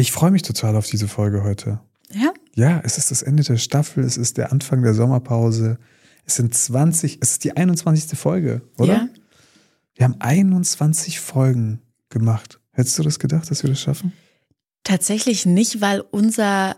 Ich freue mich total auf diese Folge heute. Ja? Ja, es ist das Ende der Staffel, es ist der Anfang der Sommerpause. Es sind 20, es ist die 21. Folge, oder? Ja. Wir haben 21 Folgen gemacht. Hättest du das gedacht, dass wir das schaffen? Tatsächlich nicht, weil unser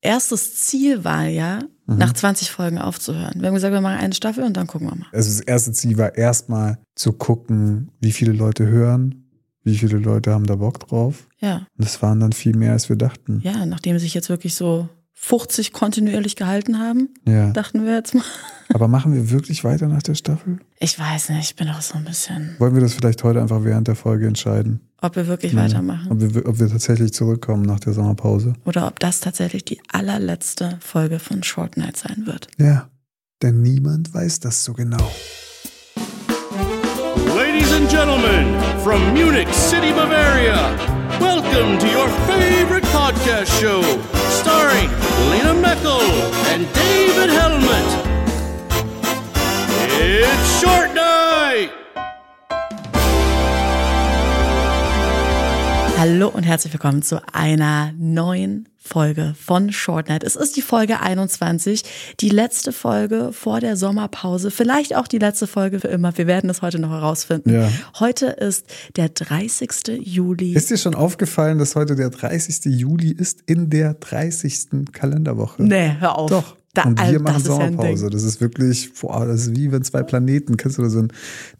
erstes Ziel war ja, Mhm. nach 20 Folgen aufzuhören. Wir haben gesagt, wir machen eine Staffel und dann gucken wir mal. Also das erste Ziel war erstmal zu gucken, wie viele Leute hören, wie viele Leute haben da Bock drauf. Ja. Und das waren dann viel mehr, als wir dachten. Ja, nachdem sich jetzt wirklich so 50 kontinuierlich gehalten haben, Ja. dachten wir jetzt mal. Aber machen wir wirklich weiter nach der Staffel? Ich weiß nicht, ich bin auch so ein bisschen, Wollen wir das vielleicht heute einfach während der Folge entscheiden? ob wir wirklich Mhm. weitermachen. Ob wir, ob wir tatsächlich zurückkommen nach der Sommerpause? Oder ob das tatsächlich die allerletzte Folge von Short Night sein wird. Ja. Denn niemand weiß das so genau. Ladies and gentlemen, from Munich City, Bavaria, welcome to your favorite podcast show, starring Lena Meckel and David Helmet. It's Short Night! Hallo und herzlich willkommen zu einer neuen Folge von Short Night. Es ist die Folge 21, die letzte Folge vor der Sommerpause, vielleicht auch die letzte Folge für immer. Wir werden es heute noch herausfinden. Ja. Heute ist der 30. Juli. Ist dir schon aufgefallen, dass heute der 30. Juli ist in der 30. Kalenderwoche? nee, hör auf. Doch. Da, und wir machen das Sommerpause. Das ist wirklich, boah, das ist wie wenn zwei Planeten, kennst du das,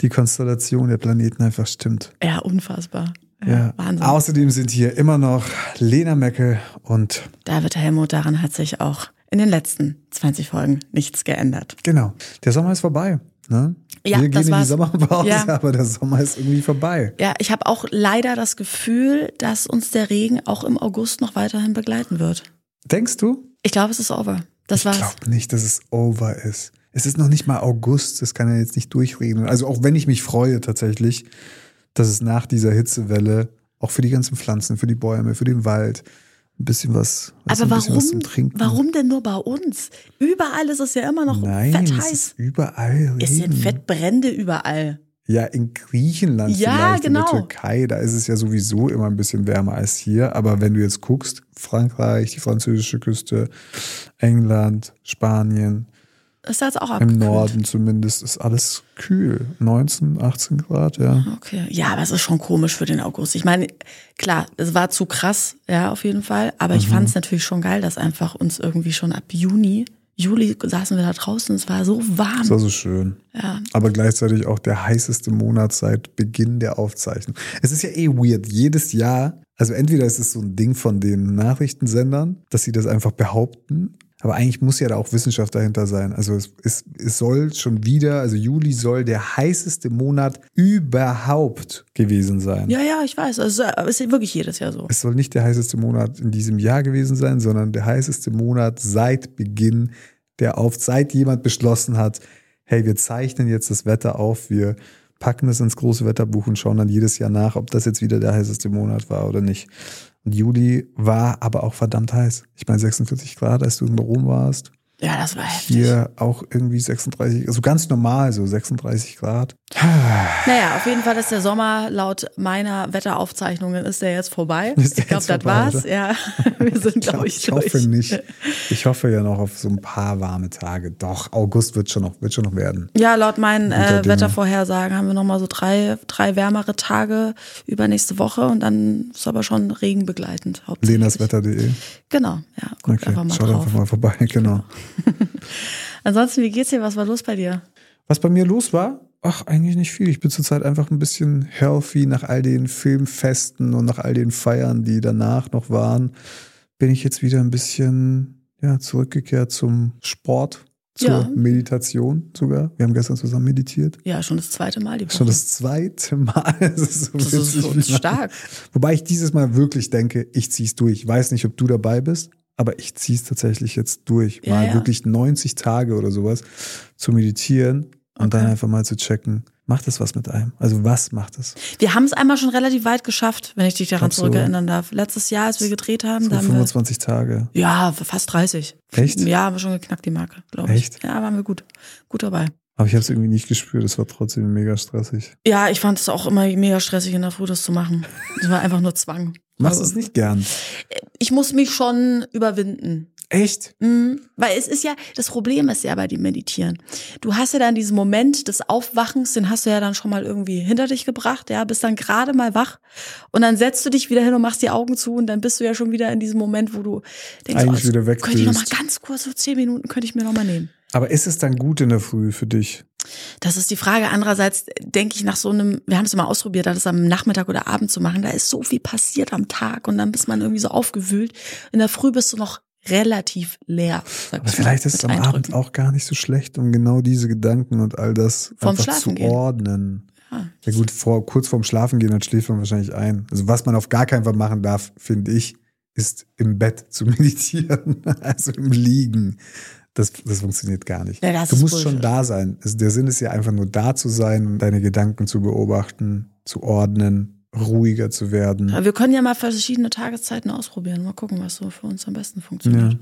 die Konstellation der Planeten einfach stimmt. Ja, unfassbar. Ja, Ja. Wahnsinn. Außerdem sind hier immer noch Lena Meckel und David Helmut, daran hat sich auch in den letzten 20 Folgen nichts geändert. genau, der Sommer ist vorbei. Ne? Ja, wir gehen in die. Sommerpause, Ja. aber der Sommer ist irgendwie vorbei. Ja, ich habe auch leider das Gefühl, dass uns der Regen auch im August noch weiterhin begleiten wird. Denkst du? Ich glaube, es ist over. Das Ich war's. glaube nicht, dass es over ist. Es ist noch nicht mal August, das kann ja jetzt nicht durchreden. Also auch wenn ich mich freue tatsächlich, dass es nach dieser Hitzewelle auch für die ganzen Pflanzen, für die Bäume, für den Wald ein bisschen was, weißt Aber du, ein bisschen warum, was warum denn nur bei uns? Überall ist es ja immer noch Nein, fett es heiß. ist überall Es sind. Fettbrände überall. Ja, in Griechenland Ja, vielleicht, in genau. der Türkei, da ist es ja sowieso immer ein bisschen wärmer als hier. Aber wenn du jetzt guckst, Frankreich, die französische Küste, England, Spanien, Ist das auch im abgekühlt? Norden zumindest, ist alles kühl. 19, 18 Grad, ja. Okay. Ja, aber es ist schon komisch für den August. Ich meine, klar, es war zu krass, ja, auf jeden Fall. Aber Mhm. ich fand es natürlich schon geil, dass einfach uns irgendwie schon ab Juni, Juli saßen wir da draußen, es war so warm. Das war so schön. Ja. Aber gleichzeitig auch der heißeste Monat seit Beginn der Aufzeichnung. Es ist ja eh weird. Jedes Jahr, also entweder ist es so ein Ding von den Nachrichtensendern, dass sie das einfach behaupten. Aber eigentlich muss ja da auch Wissenschaft dahinter sein. Also es, es, es soll schon wieder, also Juli soll der heißeste Monat überhaupt gewesen sein. Ja, ja, ich weiß. Also, es ist wirklich jedes Jahr so. Es soll nicht der heißeste Monat in diesem Jahr gewesen sein, sondern der heißeste Monat seit Beginn der auf, seit jemand beschlossen hat, hey, wir zeichnen jetzt das Wetter auf, wir packen es ins große Wetterbuch und schauen dann jedes Jahr nach, ob das jetzt wieder der heißeste Monat war oder nicht. Und Juli war aber auch verdammt heiß. Ich meine 46 Grad, als du in Rom warst. Ja, das war heftig. Hier auch irgendwie 36, also ganz normal, so 36 Grad. Naja, auf jeden Fall ist der Sommer laut meiner Wetteraufzeichnungen ist der jetzt vorbei. Der ich glaube, das war's. oder? Ja, wir sind, glaube ich, ich hoffe durch. nicht. Ich hoffe ja noch auf so ein paar warme Tage. Doch, August wird schon noch, wird schon noch werden. Ja, laut meinen äh. Wettervorhersagen haben wir nochmal so drei, drei wärmere Tage übernächste Woche und dann ist aber schon Regen begleitend. hauptsächlich. Lenaswetter.de. Genau, ja, guckt Okay, einfach mal schaut drauf. einfach mal vorbei, genau. Ansonsten, wie geht's dir? Was war los bei dir? Was bei mir los war? Ach, eigentlich nicht viel. Ich bin zurzeit einfach ein bisschen healthy nach all den Filmfesten und nach all den Feiern, die danach noch waren. Bin ich jetzt wieder ein bisschen ja, zurückgekehrt zum Sport, zur Ja. Meditation sogar. Wir haben gestern zusammen meditiert. Ja, schon das zweite Mal die Woche. Schon das zweite Mal. Das ist, so Das ist stark. Wobei ich dieses Mal wirklich denke, ich zieh's durch. Ich weiß nicht, ob du dabei bist, aber ich zieh's tatsächlich jetzt durch. Mal ja. wirklich 90 Tage oder sowas zu meditieren und dann Okay. einfach mal zu checken, macht das was mit einem? Also was macht es? Wir haben es einmal schon relativ weit geschafft, wenn ich dich daran du? zurückerinnern darf. Letztes Jahr, als wir gedreht haben, So da haben 25 Tage. wir, ja, fast 30. Echt? Ja, haben wir schon geknackt, die Marke, glaube ich. Echt? Ja, waren wir gut. Gut dabei. Aber ich habe es irgendwie nicht gespürt. Es war trotzdem mega stressig. Ja, ich fand es auch immer mega stressig in der Früh, das zu machen. Das war einfach nur Zwang. Machst du es nicht gern? ich muss mich schon überwinden. Echt? Mhm. Weil es ist ja, das Problem ist ja bei dem Meditieren. Du hast ja dann diesen Moment des Aufwachens, den hast du ja dann schon mal irgendwie hinter dich gebracht, ja, bist dann gerade mal wach und dann setzt du dich wieder hin und machst die Augen zu und dann bist du ja schon wieder in diesem Moment, wo du denkst, Eigentlich oh, wieder könnte ich noch mal wegdöst. ganz kurz, so zehn Minuten könnte ich mir noch mal nehmen. Aber ist es dann gut in der Früh für dich? Das ist die Frage. Andererseits denke ich nach so einem, wir haben es mal ausprobiert, das am Nachmittag oder Abend zu machen, da ist so viel passiert am Tag und dann bist man irgendwie so aufgewühlt. In der Früh bist du noch relativ leer. Sag Aber mal, vielleicht ist es am. Abend auch gar nicht so schlecht, um genau diese Gedanken und all das Vorm einfach Schlafen zu gehen. ordnen. Ja. Ja gut, vor, kurz vorm Schlafen gehen, dann schläft man wahrscheinlich ein. Also was man auf gar keinen Fall machen darf, finde ich, ist im Bett zu meditieren. Also im Liegen. Das, das funktioniert gar nicht. Ja, das du musst schon da sein. Also der Sinn ist ja einfach nur da zu sein und deine Gedanken zu beobachten, zu ordnen, ruhiger zu werden. Aber wir können ja mal verschiedene Tageszeiten ausprobieren. Mal gucken, was so für uns am besten funktioniert. Ja.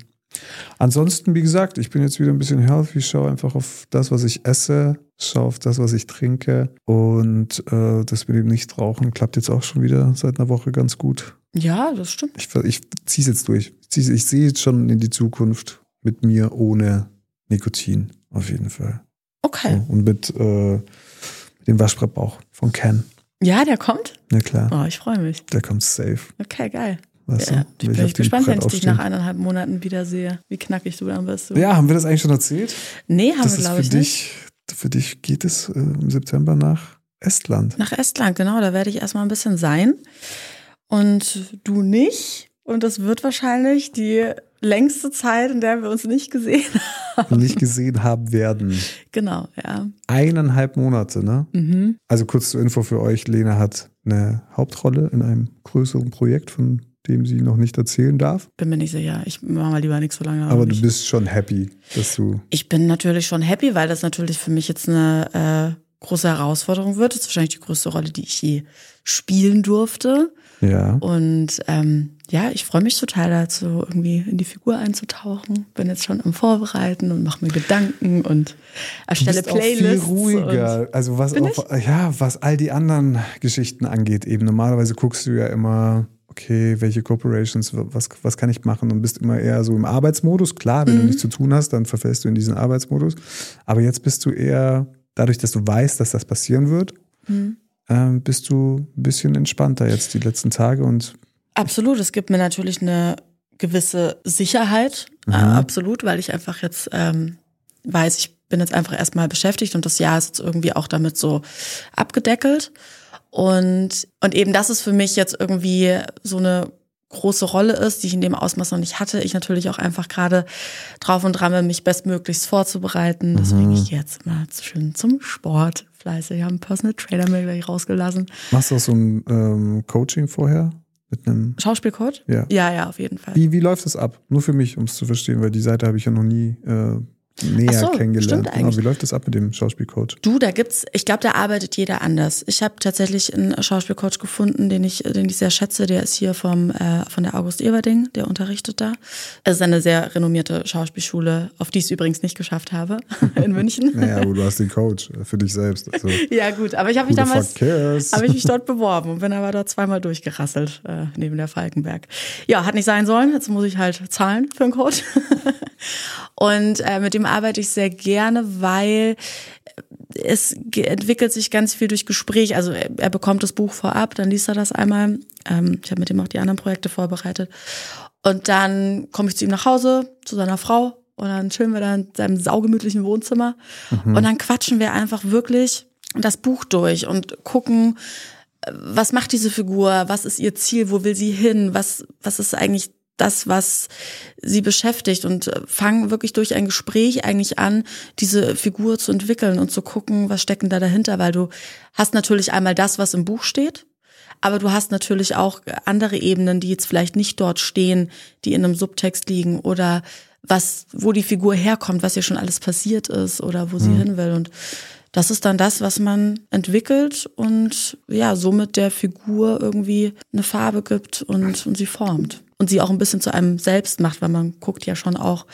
Ansonsten, wie gesagt, ich bin jetzt wieder ein bisschen healthy, ich schaue einfach auf das, was ich esse, schaue auf das, was ich trinke und äh, das mit dem Nichtrauchen klappt jetzt auch schon wieder seit einer Woche ganz gut. Ja, das stimmt. Ich, ich ziehe es jetzt durch. Ich, ich sehe jetzt schon in die Zukunft mit mir ohne Nikotin, auf jeden Fall. Okay. Und mit, äh, dem Waschbrettbauch von Ken. Ja, der kommt. Na klar, Oh, ich freue mich. der kommt safe. Okay, geil. Weißt Ja, du? ich bin ich gespannt, wenn ich dich nach eineinhalb Monaten wiedersehe. Wie knackig du dann bist. Du. Ja, haben wir das eigentlich schon erzählt? Nee, haben das wir, glaube ich, nicht. dich, für dich geht es äh, im September nach Estland. Nach Estland, genau. Da werde ich erstmal ein bisschen sein. Und du nicht. Und das wird wahrscheinlich die längste Zeit, in der wir uns nicht gesehen haben. nicht gesehen haben werden. Genau, ja. Eineinhalb Monate, ne? Mhm. Also kurz zur Info für euch, Lena hat eine Hauptrolle in einem größeren Projekt, von dem sie noch nicht erzählen darf. Bin mir nicht sicher. Ich mache mal lieber nichts so lange. Aber du nicht. bist schon happy, dass du. Ich bin natürlich schon happy, weil das natürlich für mich jetzt eine äh, große Herausforderung wird. Das ist wahrscheinlich die größte Rolle, die ich je spielen durfte. Ja. Und ähm, ja, ich freue mich total dazu, irgendwie in die Figur einzutauchen. Bin jetzt schon am Vorbereiten und mache mir Gedanken und Du erstelle bist auch viel Playlists. ruhiger. Also was auch, ja, was all die anderen Geschichten angeht, eben normalerweise guckst du ja immer, okay, welche Corporations, was, was kann ich machen und bist immer eher so im Arbeitsmodus. Klar, wenn du nichts zu tun hast, dann verfällst du in diesen Arbeitsmodus. Aber jetzt bist du eher, dadurch, dass du weißt, dass das passieren wird, Mhm. ähm, bist du ein bisschen entspannter jetzt die letzten Tage und Absolut, es gibt mir natürlich eine gewisse Sicherheit, Mhm. äh, absolut, weil ich einfach jetzt ähm, weiß, ich bin jetzt einfach erstmal beschäftigt und das Jahr ist jetzt irgendwie auch damit so abgedeckelt. Und, und eben das ist für mich jetzt irgendwie so eine große Rolle ist, die ich in dem Ausmaß noch nicht hatte. Ich natürlich auch einfach gerade drauf und dran bin, mich bestmöglichst vorzubereiten. Deswegen ich gehe jetzt mal schön zum Sport fleißig. Ich habe einen Personal Trainer mir gleich rausgelassen. machst du auch so ein ähm, Coaching vorher mit einem, Schauspielcoach? ja. Ja, ja, auf jeden Fall. Wie, wie läuft das ab? Nur für mich, um es zu verstehen, weil die Seite habe ich ja noch nie äh, näher so, kennengelernt. stimmt Genau, wie läuft das ab mit dem Schauspielcoach? Du, da gibt's, ich glaube, da arbeitet jeder anders. Ich habe tatsächlich einen Schauspielcoach gefunden, den ich, den ich sehr schätze. Der ist hier vom äh, von der August Eberding, der unterrichtet da. Es ist eine sehr renommierte Schauspielschule, auf die ich es übrigens nicht geschafft habe in München. Naja, aber du hast den Coach für dich selbst. Also, Ja gut, aber ich habe mich damals habe ich mich dort beworben und bin aber dort zweimal durchgerasselt äh, neben der Falkenberg. Ja, hat nicht sein sollen. Jetzt muss ich halt zahlen für einen Coach. und äh, mit dem arbeite ich sehr gerne, weil es entwickelt sich ganz viel durch Gespräch. Also er, bekommt das Buch vorab, dann liest er das einmal. Ähm, ich habe mit ihm auch die anderen Projekte vorbereitet. Und dann komme ich zu ihm nach Hause, zu seiner Frau. Und dann chillen wir da in seinem saugemütlichen Wohnzimmer. Und dann quatschen wir einfach wirklich das Buch durch und gucken, äh, was macht diese Figur, was ist ihr Ziel, wo will sie hin, was, was ist eigentlich das, was sie beschäftigt und äh, fangen wirklich durch ein Gespräch eigentlich an, diese Figur zu entwickeln und zu gucken, was stecken da dahinter, weil du hast natürlich einmal das, was im Buch steht, aber du hast natürlich auch andere Ebenen, die jetzt vielleicht nicht dort stehen, die in einem Subtext liegen oder was, wo die Figur herkommt, was ihr schon alles passiert ist oder wo sie hin will und das ist dann das, was man entwickelt und ja, somit der Figur irgendwie eine Farbe gibt und, und sie formt. Und sie auch ein bisschen zu einem selbst macht, weil man guckt ja schon auch,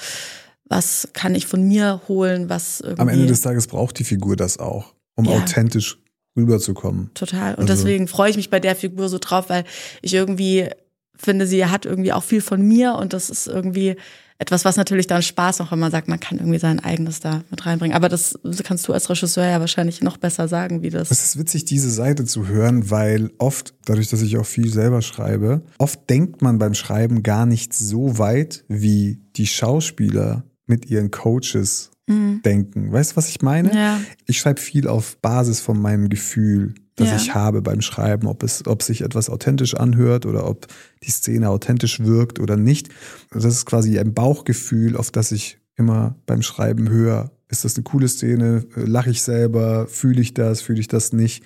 was kann ich von mir holen, was irgendwie. Am Ende des Tages braucht die Figur das auch, um Ja. authentisch rüberzukommen. Total. Und Also- deswegen freue ich mich bei der Figur so drauf, weil ich irgendwie finde, sie hat irgendwie auch viel von mir und das ist irgendwie etwas, was natürlich dann Spaß macht, wenn man sagt, man kann irgendwie sein eigenes da mit reinbringen. Aber das kannst du als Regisseur ja wahrscheinlich noch besser sagen, wie das. Es ist witzig, diese Seite zu hören, weil oft, dadurch, dass ich auch viel selber schreibe, oft denkt man beim Schreiben gar nicht so weit, wie die Schauspieler mit ihren Coaches mhm. denken. Weißt du, was ich meine? Ja. Ich schreibe viel auf Basis von meinem Gefühl das Ja. ich habe beim Schreiben, ob es, ob sich etwas authentisch anhört oder ob die Szene authentisch wirkt oder nicht. Das ist quasi ein Bauchgefühl, auf das ich immer beim Schreiben höre. Ist das eine coole Szene? Lache ich selber? Fühle ich das? Fühle ich das nicht?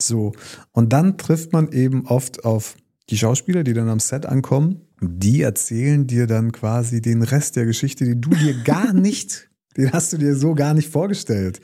So. Und dann trifft man eben oft auf die Schauspieler, die dann am Set ankommen. Die erzählen dir dann quasi den Rest der Geschichte, die du dir gar nicht den hast du dir so gar nicht vorgestellt.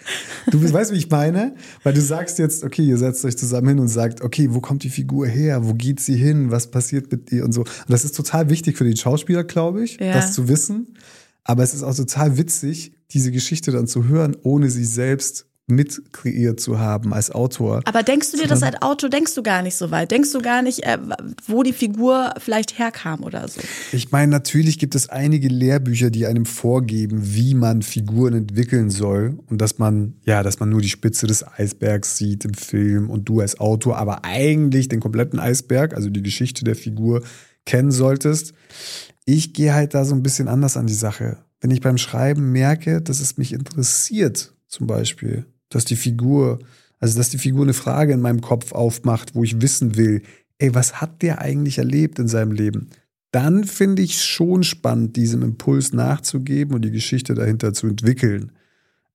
Du weißt, wie ich meine? Weil du sagst jetzt, okay, ihr setzt euch zusammen hin und sagt, okay, wo kommt die Figur her? Wo geht sie hin? Was passiert mit ihr und so. Und das ist total wichtig für den Schauspieler, glaube ich, Ja. das zu wissen. Aber es ist auch total witzig, diese Geschichte dann zu hören, ohne sie selbst mit kreiert zu haben als Autor. Aber denkst du dir das als Auto, denkst du gar nicht so weit? Denkst du gar nicht, äh, wo die Figur vielleicht herkam oder so? Ich meine, natürlich gibt es einige Lehrbücher, die einem vorgeben, wie man Figuren entwickeln soll und dass man, ja, dass man nur die Spitze des Eisbergs sieht im Film und du als Autor aber eigentlich den kompletten Eisberg, also die Geschichte der Figur kennen solltest. Ich gehe halt da so ein bisschen anders an die Sache. Wenn ich beim Schreiben merke, dass es mich interessiert, zum Beispiel, dass die Figur, also dass die Figur eine Frage in meinem Kopf aufmacht, wo ich wissen will, ey, was hat der eigentlich erlebt in seinem Leben? Dann finde ich schon spannend, diesem Impuls nachzugeben und die Geschichte dahinter zu entwickeln.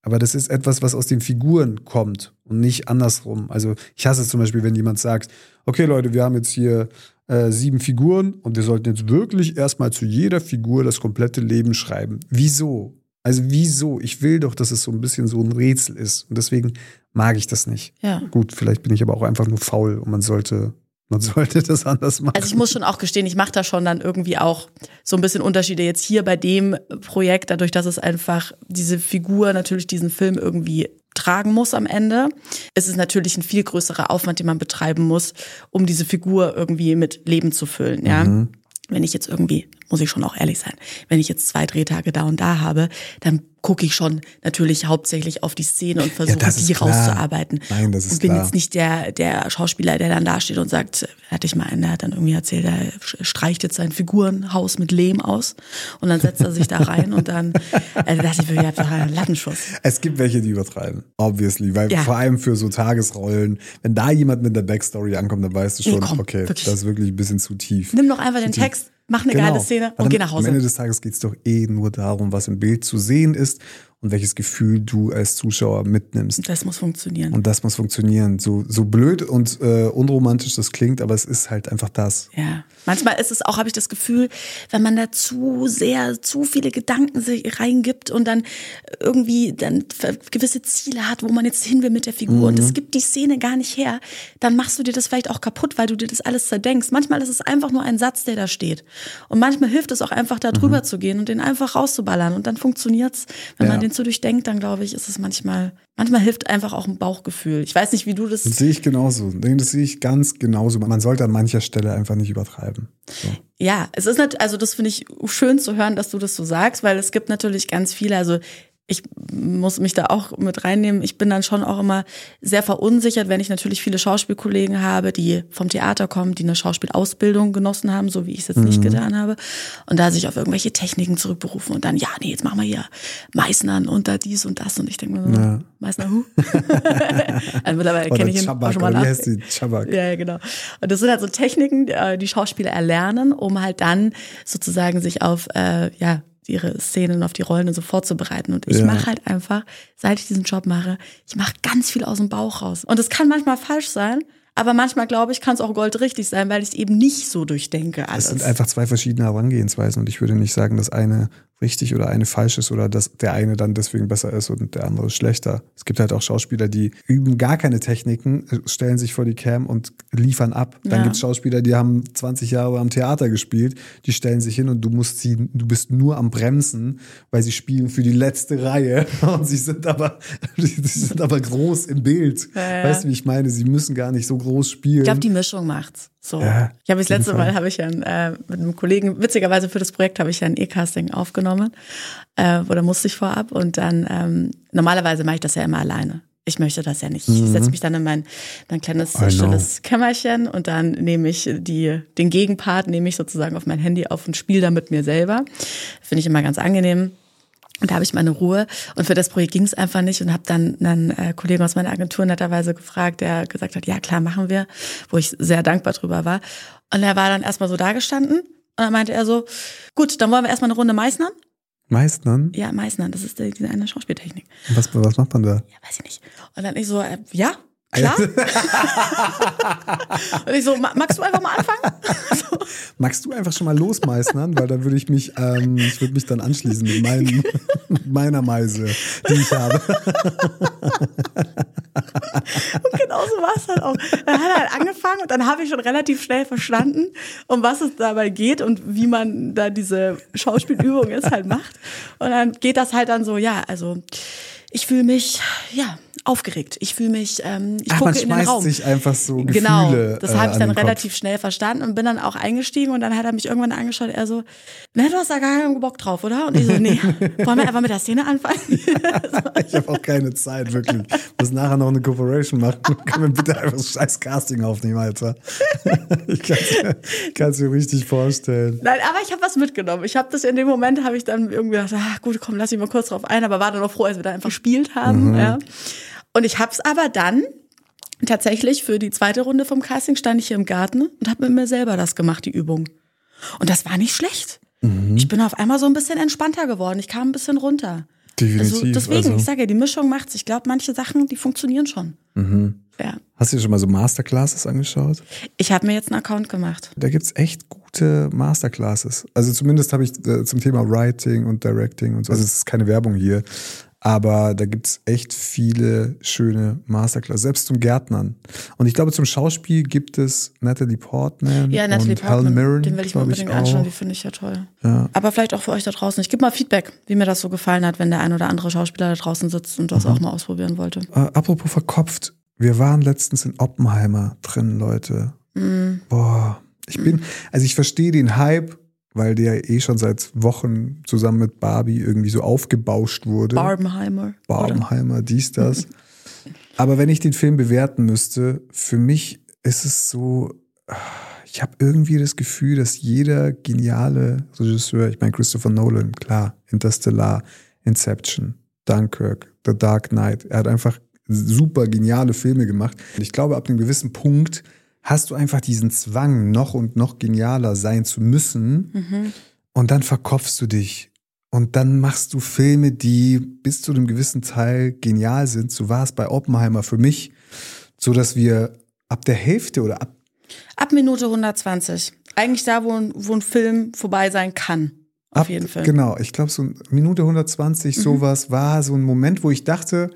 Aber das ist etwas, was aus den Figuren kommt und nicht andersrum. Also ich hasse es zum Beispiel, wenn jemand sagt, okay Leute, wir haben jetzt hier äh, sieben Figuren und wir sollten jetzt wirklich erstmal zu jeder Figur das komplette Leben schreiben. Wieso? Also wieso? Ich will doch, dass es so ein bisschen so ein Rätsel ist. Und deswegen mag ich das nicht. Ja. Gut, vielleicht bin ich aber auch einfach nur faul und man sollte, man sollte das anders machen. Also ich muss schon auch gestehen, ich mache da schon dann irgendwie auch so ein bisschen Unterschiede jetzt hier bei dem Projekt, dadurch, dass es einfach diese Figur natürlich diesen Film irgendwie tragen muss am Ende. Es ist natürlich ein viel größerer Aufwand, den man betreiben muss, um diese Figur irgendwie mit Leben zu füllen, ja. Mhm. Wenn ich jetzt irgendwie, muss ich schon auch ehrlich sein, wenn ich jetzt zwei Drehtage da und da habe, dann gucke ich schon natürlich hauptsächlich auf die Szene und versuche, ist die rauszuarbeiten. Nein, das ist und bin klar. jetzt nicht der, der Schauspieler, der dann da steht und sagt, hatte ich mal einen, der hat dann irgendwie erzählt, er streicht jetzt sein Figurenhaus mit Lehm aus und dann setzt er sich da rein und dann, also dachte ich, ich hab einen Lattenschuss. Es gibt welche, die übertreiben, obviously, weil Ja. vor allem für so Tagesrollen, wenn da jemand mit der Backstory ankommt, dann weißt du schon, Nee, komm, okay, wirklich. das ist wirklich ein bisschen zu tief. Nimm doch einfach den Text, mach eine geile Szene und geh nach Am Ende Hause. des Tages geht es doch eh nur darum, was im Bild zu sehen ist und welches Gefühl du als Zuschauer mitnimmst. Das muss funktionieren. Und das muss funktionieren. So, so blöd und äh, unromantisch das klingt, aber es ist halt einfach das. Ja, manchmal ist es auch, habe ich das Gefühl, wenn man da zu sehr, zu viele Gedanken sich reingibt und dann irgendwie dann gewisse Ziele hat, wo man jetzt hin will mit der Figur und Mhm. es gibt die Szene gar nicht her, dann machst du dir das vielleicht auch kaputt, weil du dir das alles zerdenkst. Manchmal ist es einfach nur ein Satz, der da steht. Und manchmal hilft es auch einfach, da drüber zu gehen und den einfach rauszuballern und dann funktioniert's. Wenn Mhm. Ja. man den zu durchdenkt, dann glaube ich, ist es manchmal, manchmal hilft einfach auch ein Bauchgefühl. Ich weiß nicht, wie du das Das sehe ich genauso. Das sehe ich ganz genauso. Man sollte an mancher Stelle einfach nicht übertreiben. So. Ja, es ist nicht, also das finde ich schön zu hören, dass du das so sagst, weil es gibt natürlich ganz viele, also ich muss mich da auch mit reinnehmen. Ich bin dann schon auch immer sehr verunsichert, wenn ich natürlich viele Schauspielkollegen habe, die vom Theater kommen, die eine Schauspielausbildung genossen haben, so wie ich es jetzt Mhm. nicht getan habe. Und da sich auf irgendwelche Techniken zurückberufen und dann, ja, nee, jetzt machen wir hier Meißnern und da dies und das. Und ich denke mir so, Ja. Meißner, hu? also mittlerweile kenne ich ihn auch Chabak, schon mal oder wie nach. heißt die? Chabak. Ja, genau. Und das sind halt so Techniken, die, äh, die Schauspieler erlernen, um halt dann sozusagen sich auf äh, ja ihre Szenen auf die Rollen und so vorzubereiten. Und ich Ja. mache halt einfach, seit ich diesen Job mache, ich mache ganz viel aus dem Bauch raus. Und das kann manchmal falsch sein, aber manchmal glaube ich, kann es auch goldrichtig sein, weil ich es eben nicht so durchdenke alles. Es sind einfach zwei verschiedene Herangehensweisen und ich würde nicht sagen, dass eine richtig oder eine falsch ist oder dass der eine dann deswegen besser ist und der andere schlechter. Es gibt halt auch Schauspieler, die üben gar keine Techniken, stellen sich vor die Cam und liefern ab. Dann Ja. gibt es Schauspieler, die haben 20 Jahre am Theater gespielt, die stellen sich hin und du musst sie, du bist nur am Bremsen, weil sie spielen für die letzte Reihe und sie sind aber, sie sind aber groß im Bild. Ja, ja. Weißt du, wie ich meine? Sie müssen gar nicht so groß spielen. ich glaube, die Mischung macht's. So. Ja, ich habe das letzte Fall. Mal habe ich ja äh, mit einem Kollegen, witzigerweise für das Projekt habe ich ja ein E-Casting aufgenommen, äh, oder musste ich vorab und dann ähm, normalerweise mache ich das ja immer alleine. Ich möchte das ja nicht. Ich setze mich dann in mein, mein kleines Mhm. I know. stilles Kämmerchen und dann nehme ich die, den Gegenpart, nehme ich sozusagen auf mein Handy auf und spiele da mit mir selber. Finde ich immer ganz angenehm. Und da habe ich meine Ruhe. Und für das Projekt ging es einfach nicht und habe dann einen äh, Kollegen aus meiner Agentur netterweise gefragt, der gesagt hat, ja klar, machen wir, wo ich sehr dankbar drüber war. Und er war dann erstmal so dagestanden und dann meinte er so, gut, dann wollen wir erstmal eine Runde Meißnern. Meistern? Ja, Meißnern, das ist die, diese eine Schauspieltechnik. Was, was macht man da? Ja, weiß ich nicht. Und dann ich so, äh, ja, klar. und ich so, "Ma- magst du einfach mal anfangen? so. Magst du einfach schon mal losmeißnern? Weil da würde ich mich, ähm, ich würde mich dann anschließen mit, mit meiner Meise, die ich habe. Und genau so war es dann auch. Dann hat er halt angefangen und dann habe ich schon relativ schnell verstanden, um was es dabei geht und wie man da diese Schauspielübung jetzt halt macht. Und dann geht das halt dann so, ja, also ich fühle mich, ja, aufgeregt. Ich fühle mich, ähm, ich Ach, gucke in den Raum. sich einfach so Gefühle Genau, das äh, habe ich an dann den Kopf. relativ schnell verstanden und bin dann auch eingestiegen und dann hat er mich irgendwann angeschaut, er so, na, du hast da gar keinen Bock drauf, oder? Und ich so, nee, wollen wir einfach mit der Szene anfangen? Ich habe auch keine Zeit, wirklich. Muss nachher noch eine Cooperation machen. Können wir bitte einfach das scheiß Casting aufnehmen, Alter? Ich kann es mir richtig vorstellen. Nein, aber ich habe was mitgenommen. Ich habe das in dem Moment, habe ich dann irgendwie gedacht, ah, gut, komm, lass mich mal kurz drauf ein, aber war dann auch froh, als wir da einfach gespielt haben. Ja. Und ich habe es aber dann tatsächlich für die zweite Runde vom Casting stand ich hier im Garten und habe mit mir selber das gemacht, die Übung. Und das war nicht schlecht. Ich bin auf einmal so ein bisschen entspannter geworden. Ich kam ein bisschen runter. Definitiv. Also deswegen, also, ich sage ja, die Mischung macht's. Ich glaube, manche Sachen, die funktionieren schon. Ja. hast du dir schon mal so Masterclasses angeschaut? Ich habe mir jetzt einen Account gemacht. Da gibt's echt gute Masterclasses. Also zumindest habe ich äh, zum Thema Writing und Directing und so. Also es ist keine Werbung hier. Aber da gibt's echt viele schöne Masterclasses, selbst zum Gärtnern. Und ich glaube, zum Schauspiel gibt es Natalie Portman Ja, Natalie und Helen Portman, Mirren, den will ich mir unbedingt anschauen, auch. die finde ich ja toll. Ja. Aber vielleicht auch für euch da draußen. Ich gebe mal Feedback, wie mir das so gefallen hat, wenn der ein oder andere Schauspieler da draußen sitzt und Mhm. das auch mal ausprobieren wollte. Äh, apropos verkopft, wir waren letztens in Oppenheimer drin, Leute. Mhm. Boah, ich bin, also ich verstehe den Hype, weil der eh schon seit Wochen zusammen mit Barbie irgendwie so aufgebauscht wurde. Barbenheimer. oder? Barbenheimer, dies, das. Aber wenn ich den Film bewerten müsste, für mich ist es so, ich habe irgendwie das Gefühl, dass jeder geniale Regisseur, ich meine Christopher Nolan, klar, Interstellar, Inception, Dunkirk, The Dark Knight, er hat einfach super geniale Filme gemacht. Und ich glaube, ab einem gewissen Punkt hast du einfach diesen Zwang, noch und noch genialer sein zu müssen. Und dann verkopfst du dich. Und dann machst du Filme, die bis zu einem gewissen Teil genial sind. So war es bei Oppenheimer für mich, so dass wir ab der Hälfte oder ab Ab Minute 120. Eigentlich da, wo ein, wo ein Film vorbei sein kann. Auf ab, jeden Fall. Genau, ich glaube, so Minute 120, Mhm. sowas war so ein Moment, wo ich dachte,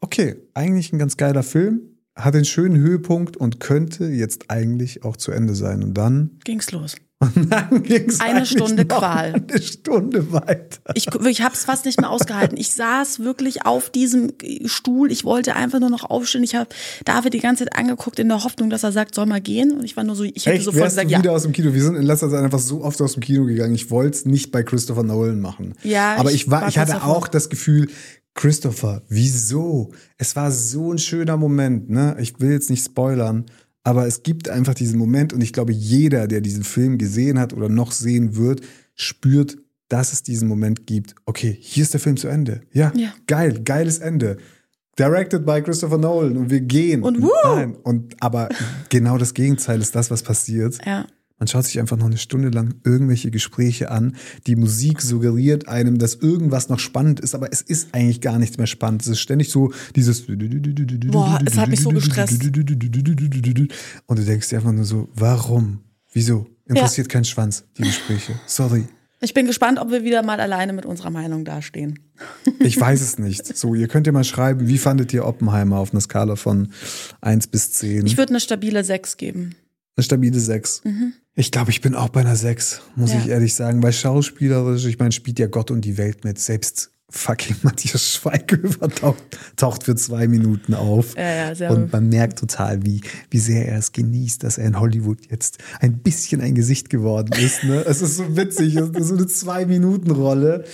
okay, eigentlich ein ganz geiler Film, hat einen schönen Höhepunkt und könnte jetzt eigentlich auch zu Ende sein. Und dann, Ging's los. und dann ging's Eine Stunde Qual. Eine Stunde weiter. Ich, ich habe es fast nicht mehr ausgehalten. Ich saß wirklich auf diesem Stuhl. Ich wollte einfach nur noch aufstehen. Ich habe David die ganze Zeit angeguckt in der Hoffnung, dass er sagt, soll mal gehen. Und ich war nur so, ich hätte Echt, sofort wärst gesagt, du ja. wieder aus dem Kino? Wir sind in letzter Zeit einfach so oft aus dem Kino gegangen. Ich wollte es nicht bei Christopher Nolan machen. Ja, aber ich war, ich hatte auch das Gefühl, Christopher, wieso? Es war so ein schöner Moment. Ne? Ich will jetzt nicht spoilern, aber es gibt einfach diesen Moment und ich glaube, jeder, der diesen Film gesehen hat oder noch sehen wird, spürt, dass es diesen Moment gibt. Okay, hier ist der Film zu Ende. Ja, Ja. geil, geiles Ende. Directed by Christopher Nolan und wir gehen. Und wuh! Nein, und aber genau das Gegenteil ist das, was passiert. Ja. Man schaut sich einfach noch eine Stunde lang irgendwelche Gespräche an. Die Musik suggeriert einem, dass irgendwas noch spannend ist, aber es ist eigentlich gar nichts mehr spannend. Es ist ständig so dieses. Boah, es hat mich so gestresst. Und du denkst dir einfach nur so, warum? Wieso? Interessiert kein Schwanz, die Gespräche. Sorry. Ich bin gespannt, ob wir wieder mal alleine mit unserer Meinung dastehen. Ich weiß es nicht. So, ihr könnt ja mal schreiben, wie fandet ihr Oppenheimer auf einer Skala von 1 bis 10? Ich würde eine stabile 6 geben. Eine stabile 6. Ich glaube, ich bin auch bei einer 6, muss Ja. ich ehrlich sagen. Weil schauspielerisch, ich meine, spielt ja Gott und die Welt mit. Selbst fucking Matthias Schweighöfer taucht, taucht für zwei Minuten auf. Ja, ja, sehr Und man merkt total, wie, wie sehr er es genießt, dass er in Hollywood jetzt ein bisschen ein Gesicht geworden ist. Ne? Es ist so witzig, es ist so eine Zwei-Minuten-Rolle.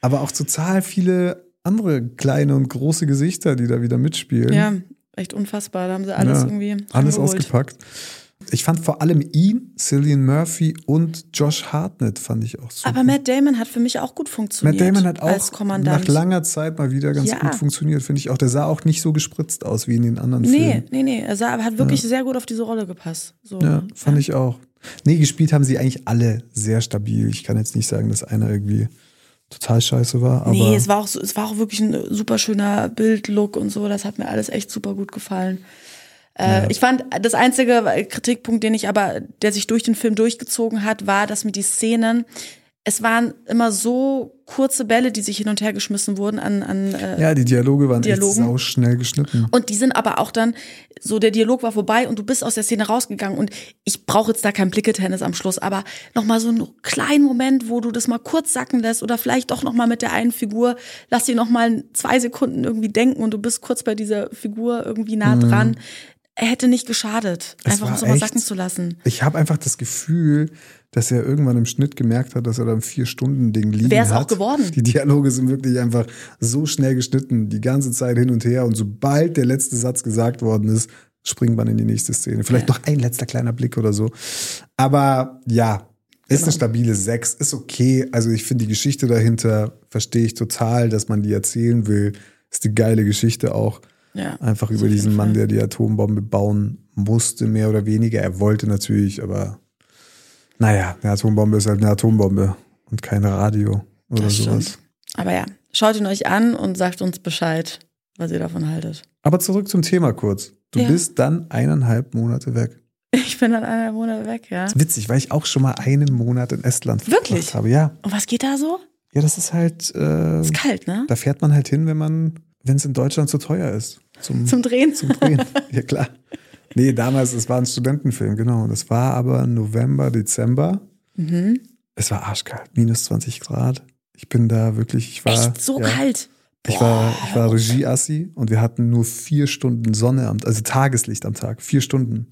Aber auch total viele andere kleine und große Gesichter, die da wieder mitspielen. Ja, echt unfassbar. Da haben sie alles Ja, irgendwie Alles ausgepackt. Ich fand vor allem ihn, Cillian Murphy und Josh Hartnett fand ich auch super. Aber Matt Damon hat für mich auch gut funktioniert. Matt Damon hat auch nach langer Zeit mal wieder ganz Ja. gut funktioniert, finde ich auch. Der sah auch nicht so gespritzt aus wie in den anderen Nee, Filmen. nee, nee. Er sah, hat wirklich sehr gut auf diese Rolle gepasst. So. Ja, fand ich auch. Nee, gespielt haben sie eigentlich alle sehr stabil. Ich kann jetzt nicht sagen, dass einer irgendwie total scheiße war, aber Nee, es war auch es war auch wirklich ein super schöner Bildlook und so. Das hat mir alles echt super gut gefallen. Äh, Ich fand, das einzige Kritikpunkt, den ich aber, der sich durch den Film durchgezogen hat, war, dass mir die Szenen, es waren immer so kurze Bälle, die sich hin und her geschmissen wurden an, an äh, ja, die Dialoge waren Dialogen. echt sauschnell geschnitten. Und die sind aber auch dann, so der Dialog war vorbei und du bist aus der Szene rausgegangen und ich brauche jetzt da kein Blicketennis am Schluss, aber nochmal so einen kleinen Moment, wo du das mal kurz sacken lässt oder vielleicht doch nochmal mit der einen Figur, lass sie nochmal zwei Sekunden irgendwie denken und du bist kurz bei dieser Figur irgendwie nah dran. Er hätte nicht geschadet. Es einfach um es echt- sacken zu lassen. Ich habe einfach das Gefühl, dass er irgendwann im Schnitt gemerkt hat, dass er da ein Vier-Stunden-Ding liegen Wär's hat. auch geworden. Die Dialoge sind wirklich einfach so schnell geschnitten, die ganze Zeit hin und her. Und sobald der letzte Satz gesagt worden ist, springt man in die nächste Szene. Vielleicht noch ein letzter kleiner Blick oder so. Aber ja, ist Genau. eine stabile Sechs, ist okay. Also ich finde die Geschichte dahinter, verstehe ich total, dass man die erzählen will. Ist die geile Geschichte auch. Ja, Einfach über diesen Mann, der die Atombombe bauen musste, mehr oder weniger. Er wollte natürlich, aber naja, eine Atombombe ist halt eine Atombombe und kein Radio oder Das sowas. stimmt. Aber ja, schaut ihn euch an und sagt uns Bescheid, was ihr davon haltet. Aber zurück zum Thema kurz. Du Ja. bist dann eineinhalb Monate weg. Ich bin dann einer Monat weg, ja. Das ist witzig, weil ich auch schon mal einen Monat in Estland Wirklich? verbracht habe. Ja, Und was geht da so? ja, das ist halt, äh, Ist kalt, ne? da fährt man halt hin, wenn man, wenn es in Deutschland zu teuer ist. Zum, Zum Drehen. zum Drehen. ja, klar. Nee, damals, es war ein Studentenfilm, genau. Das war aber November, Dezember. Mhm. Es war arschkalt, minus 20 Grad. Ich bin da wirklich, ich war. Echt so ja, kalt. Ich war, ich war Regieassi und wir hatten nur vier Stunden Sonne am, also Tageslicht am Tag, vier Stunden.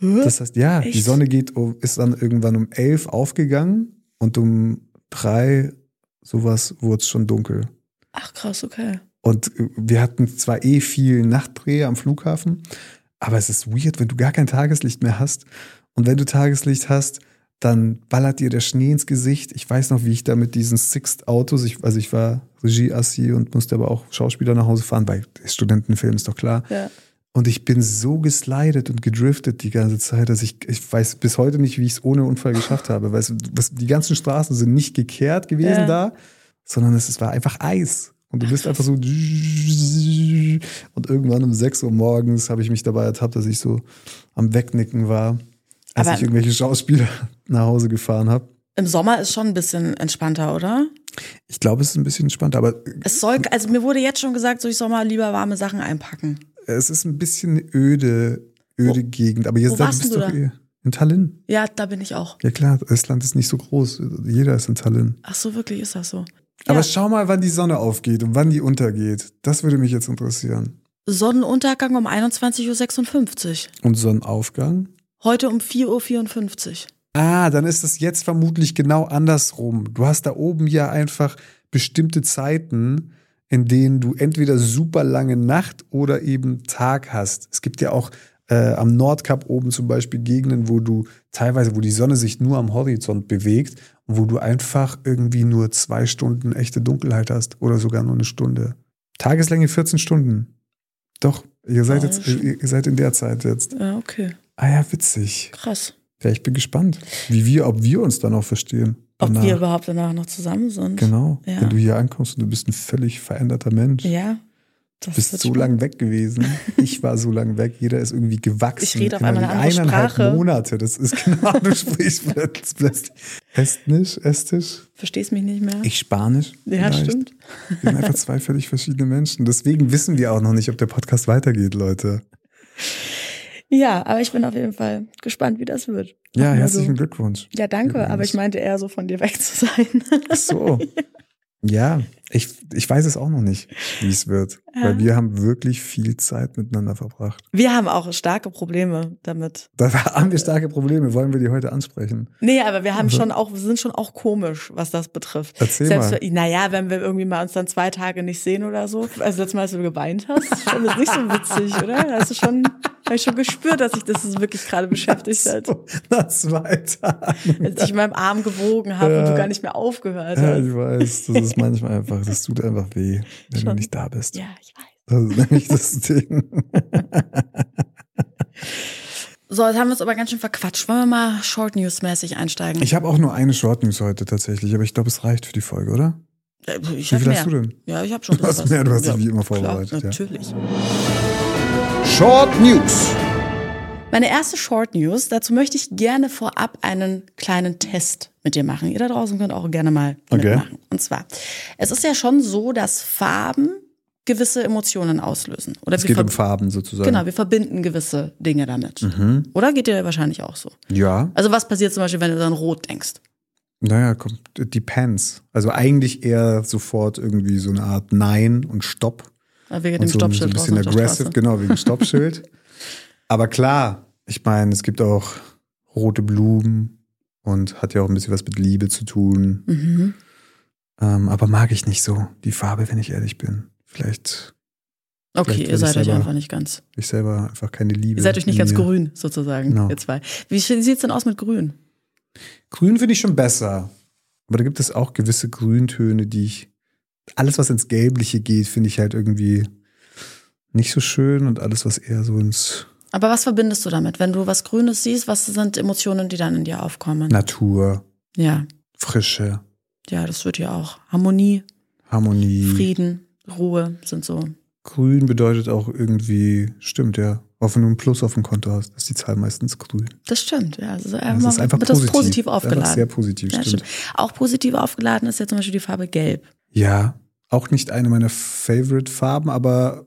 Das heißt, ja, die Echt? Sonne geht, um- ist dann irgendwann um elf aufgegangen und um drei sowas wurde es schon dunkel. Ach krass, okay. Und wir hatten zwar eh viel Nachtdreh am Flughafen, aber es ist weird, wenn du gar kein Tageslicht mehr hast. Und wenn du Tageslicht hast, dann ballert dir der Schnee ins Gesicht. Ich weiß noch, wie ich da mit diesen Sixt Autos, ich, also ich war Regieassi und musste aber auch Schauspieler nach Hause fahren, weil Studentenfilm ist doch klar. Ja. Und ich bin so geslidet und gedriftet die ganze Zeit, dass ich, ich weiß bis heute nicht, wie ich es ohne Unfall geschafft habe. Du, was, die ganzen Straßen sind nicht gekehrt gewesen Ja. da, sondern es, es war einfach Eis. Und du bist einfach so. Und irgendwann um 6 Uhr morgens habe ich mich dabei ertappt, dass ich so am Wegnicken war, als Aber- ich irgendwelche Schauspieler nach Hause gefahren habe. Im Sommer ist schon ein bisschen entspannter, oder? Ich glaube, es ist ein bisschen spannend, aber Es soll, also mir wurde jetzt schon gesagt, so ich soll mal lieber warme Sachen einpacken. es ist ein bisschen öde, öde Gegend. Aber wo jetzt warst bist du doch da? in Tallinn. Ja, da bin ich auch. Ja klar, Estland ist nicht so groß. Jeder ist in Tallinn. Ach so, wirklich ist das so. Aber Ja. schau mal, wann die Sonne aufgeht und wann die untergeht. Das würde mich jetzt interessieren. Sonnenuntergang um 21.56 Uhr. Und Sonnenaufgang? Heute um 4.54 Uhr. Ah, dann ist es jetzt vermutlich genau andersrum. Du hast da oben ja einfach bestimmte Zeiten, in denen du entweder super lange Nacht oder eben Tag hast. Es gibt ja auch äh, am Nordkap oben zum Beispiel Gegenden, wo du teilweise, wo die Sonne sich nur am Horizont bewegt und wo du einfach irgendwie nur zwei Stunden echte Dunkelheit hast oder sogar nur eine Stunde. Tageslänge 14 Stunden. Doch, ihr seid jetzt, ihr seid in der Zeit jetzt. Ja, okay. Ah ja, witzig. Krass. Ja, ich bin gespannt, wie wir, ob wir uns dann auch verstehen. Ob danach. wir überhaupt danach noch zusammen sind. Genau. Ja. Wenn du hier ankommst und du bist ein völlig veränderter Mensch. Ja. Du bist so spannend. lang weg gewesen. Ich war so lang weg. Jeder ist irgendwie gewachsen. Ich rede auf Immer einmal eine andere eineinhalb Sprache. Monate. Das ist genau, du sprichst plötzlich- plötzlich Estnisch, Estisch, Verstehst mich nicht mehr? ich Spanisch. ja, vielleicht. stimmt. Wir sind einfach zwei völlig verschiedene Menschen. Deswegen wissen wir auch noch nicht, ob der Podcast weitergeht, Leute. Ja, aber ich bin auf jeden Fall gespannt, wie das wird. Ja, Mal herzlichen. Glückwunsch. Ja, danke, Übrigens. aber ich meinte eher so von dir weg zu sein. Ach so. Ja, Ich, ich weiß es auch noch nicht, wie es wird. Ja. Weil wir haben wirklich viel Zeit miteinander verbracht. Wir haben auch starke Probleme damit. Da haben wir starke Probleme. Wollen wir die heute ansprechen? Nee, aber wir haben schon auch, wir sind schon auch komisch, was das betrifft. Erzähl Selbst, mal. Naja, wenn wir irgendwie mal uns dann zwei Tage nicht sehen oder so. Also letztes Mal, als du geweint hast, ist schon das nicht so witzig, oder? Da hast du schon, habe ich schon gespürt, dass ich das wirklich gerade beschäftigt hat. So, nach zwei Tagen. Als ich in meinem Arm gewogen habe und du gar nicht mehr aufgehört Ja, hast. ich weiß. Das ist manchmal einfach, das tut einfach weh, wenn du Schon. nicht da bist. Ja, ich weiß. Das ist nämlich das Ding. So, jetzt haben wir uns aber ganz schön verquatscht. Wollen wir mal Short News mäßig einsteigen? Ich habe auch nur eine Short News heute tatsächlich, aber ich glaube, es reicht für die Folge, oder? Äh, ich Wie viel mehr. hast du denn? Ja, ich habe schon. Du hast was. mehr, du hast dich ja, wie immer klar, vorbereitet, ja. Natürlich. Short News. Meine erste Short News, dazu möchte ich gerne vorab einen kleinen Test mit dir machen. Ihr da draußen könnt auch gerne mal Okay. mitmachen. Und zwar, es ist ja schon so, dass Farben gewisse Emotionen auslösen. Oder Es wir geht um Farben sozusagen. Genau, wir verbinden gewisse Dinge damit. Mhm. Oder geht dir wahrscheinlich auch so? Ja, Also was passiert zum Beispiel, wenn du an Rot denkst? naja, kommt, depends. Also eigentlich eher sofort irgendwie so eine Art Nein und Stopp. Weil Wegen Und dem so, so Stoppschild ein draußen bisschen aggressive, genau, wegen Stoppschild. Aber klar, ich meine, es gibt auch rote Blumen und hat ja auch ein bisschen was mit Liebe zu tun. Mhm. Ähm, aber mag ich nicht so, die Farbe, wenn ich ehrlich bin. Vielleicht Okay, Vielleicht ihr seid euch selber- einfach nicht ganz. ich selber einfach keine Liebe. Ihr seid euch nicht ganz mir. grün, sozusagen, Genau. ihr zwei. Wie sieht's denn aus mit grün? Grün finde ich schon besser. Aber da gibt es auch gewisse Grüntöne, die ich. Alles, was ins Gelbliche geht, finde ich halt irgendwie nicht so schön und alles, was eher so ins Aber was verbindest du damit? Wenn du was Grünes siehst, was sind Emotionen, die dann in dir aufkommen? Natur, Ja, Frische, ja, das wird ja auch. Harmonie, Harmonie. Frieden, Ruhe sind so. Grün bedeutet auch irgendwie, stimmt ja. Auch wenn du ein Plus auf dem Konto hast, ist die Zahl meistens grün. Das stimmt, ja. Also Das einfach, ist einfach wird positiv. das positiv Das aufgeladen. Einfach sehr positiv, ja, stimmt. stimmt. Auch positiv aufgeladen ist ja zum Beispiel die Farbe Gelb. Ja, auch nicht eine meiner Favorite-Farben, aber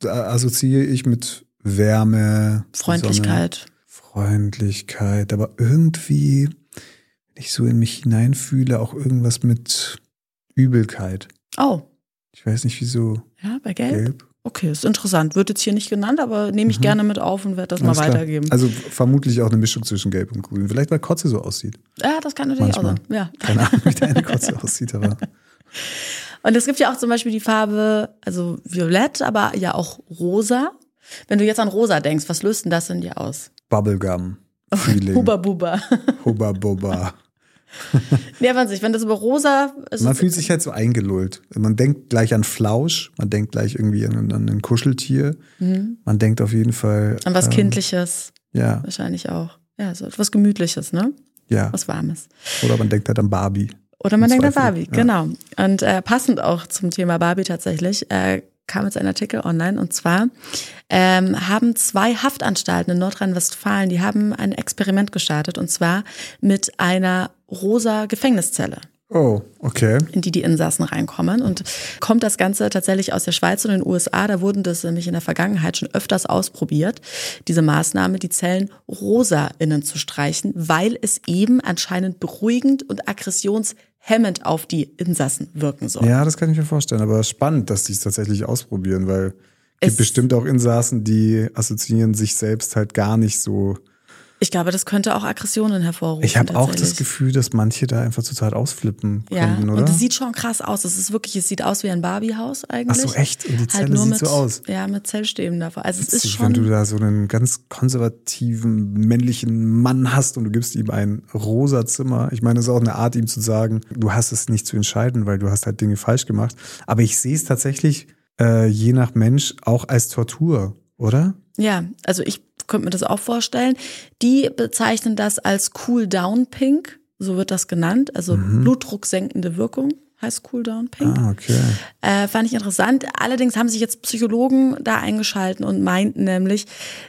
da assoziiere ich mit Wärme, Sonne, Freundlichkeit. Freundlichkeit, aber irgendwie, wenn ich so in mich hineinfühle, auch irgendwas mit Übelkeit. Oh, Ich weiß nicht wieso. ja, bei Gelb? Gelb. Okay, ist interessant. Wird jetzt hier nicht genannt, aber nehme ich Mhm. gerne mit auf und werde das Alles mal klar. weitergeben. Also vermutlich auch eine Mischung zwischen Gelb und Grün. Vielleicht weil Kotze so aussieht. ja, das kann natürlich Manchmal. auch sein. Ja. Keine Ahnung, wie deine Kotze aussieht, aber Und es gibt ja auch zum Beispiel die Farbe, also Violett, aber ja auch Rosa. Wenn du jetzt an Rosa denkst, was löst denn das in dir aus? Bubblegum. Feeling. Huba Buba. Hubba Bubba. Nee, aber an sich, wenn das über Rosa ist. Man fühlt sich halt so eingelullt. Man denkt gleich an Flausch, man denkt gleich irgendwie an, an ein Kuscheltier. Man denkt auf jeden Fall an was ähm, Kindliches Ja, wahrscheinlich auch. Ja, so etwas Gemütliches, ne? ja. Was Warmes. Oder man denkt halt an Barbie. Oder man denkt an Barbie, ja. genau. Und äh, passend auch zum Thema Barbie tatsächlich, äh, kam jetzt ein Artikel online und zwar ähm, haben zwei Haftanstalten in Nordrhein-Westfalen, die haben ein Experiment gestartet und zwar mit einer rosa Gefängniszelle Oh, okay. in die die Insassen reinkommen. Und kommt das Ganze tatsächlich aus der Schweiz und den USA. Da wurden das nämlich in der Vergangenheit schon öfters ausprobiert, diese Maßnahme, die Zellen rosa innen zu streichen, weil es eben anscheinend beruhigend und aggressionshemmend auf die Insassen wirken soll. Ja, das kann ich mir vorstellen. Aber spannend, dass die es tatsächlich ausprobieren, weil Es- gibt bestimmt auch Insassen, die assoziieren sich selbst halt gar nicht so. Ich glaube, das könnte auch Aggressionen hervorrufen. Ich habe auch das. Gefühl, dass manche da einfach total ausflippen Ja, könnten, oder? und es sieht schon krass aus. Es ist wirklich, es sieht aus wie ein Barbiehaus Ach eigentlich. so, echt? Und die Zelle halt nur sieht mit, so aus. Ja, mit Zellstäben davor. Also es ist schon. wenn du da so einen ganz konservativen männlichen Mann hast und du gibst ihm ein rosa Zimmer. Ich meine, das ist auch eine Art, ihm zu sagen, du hast es nicht zu entscheiden, weil du hast halt Dinge falsch gemacht. Aber ich sehe es tatsächlich äh, je nach Mensch auch als Tortur, oder? Ja, also ich könnte mir das auch vorstellen. Die bezeichnen das als Cool Down Pink, so wird das genannt, also Blutdruck senkende Wirkung heißt Cool Down Pink. Ah, okay. Äh, fand ich interessant. Allerdings haben sich jetzt Psychologen da eingeschalten und meinten nämlich,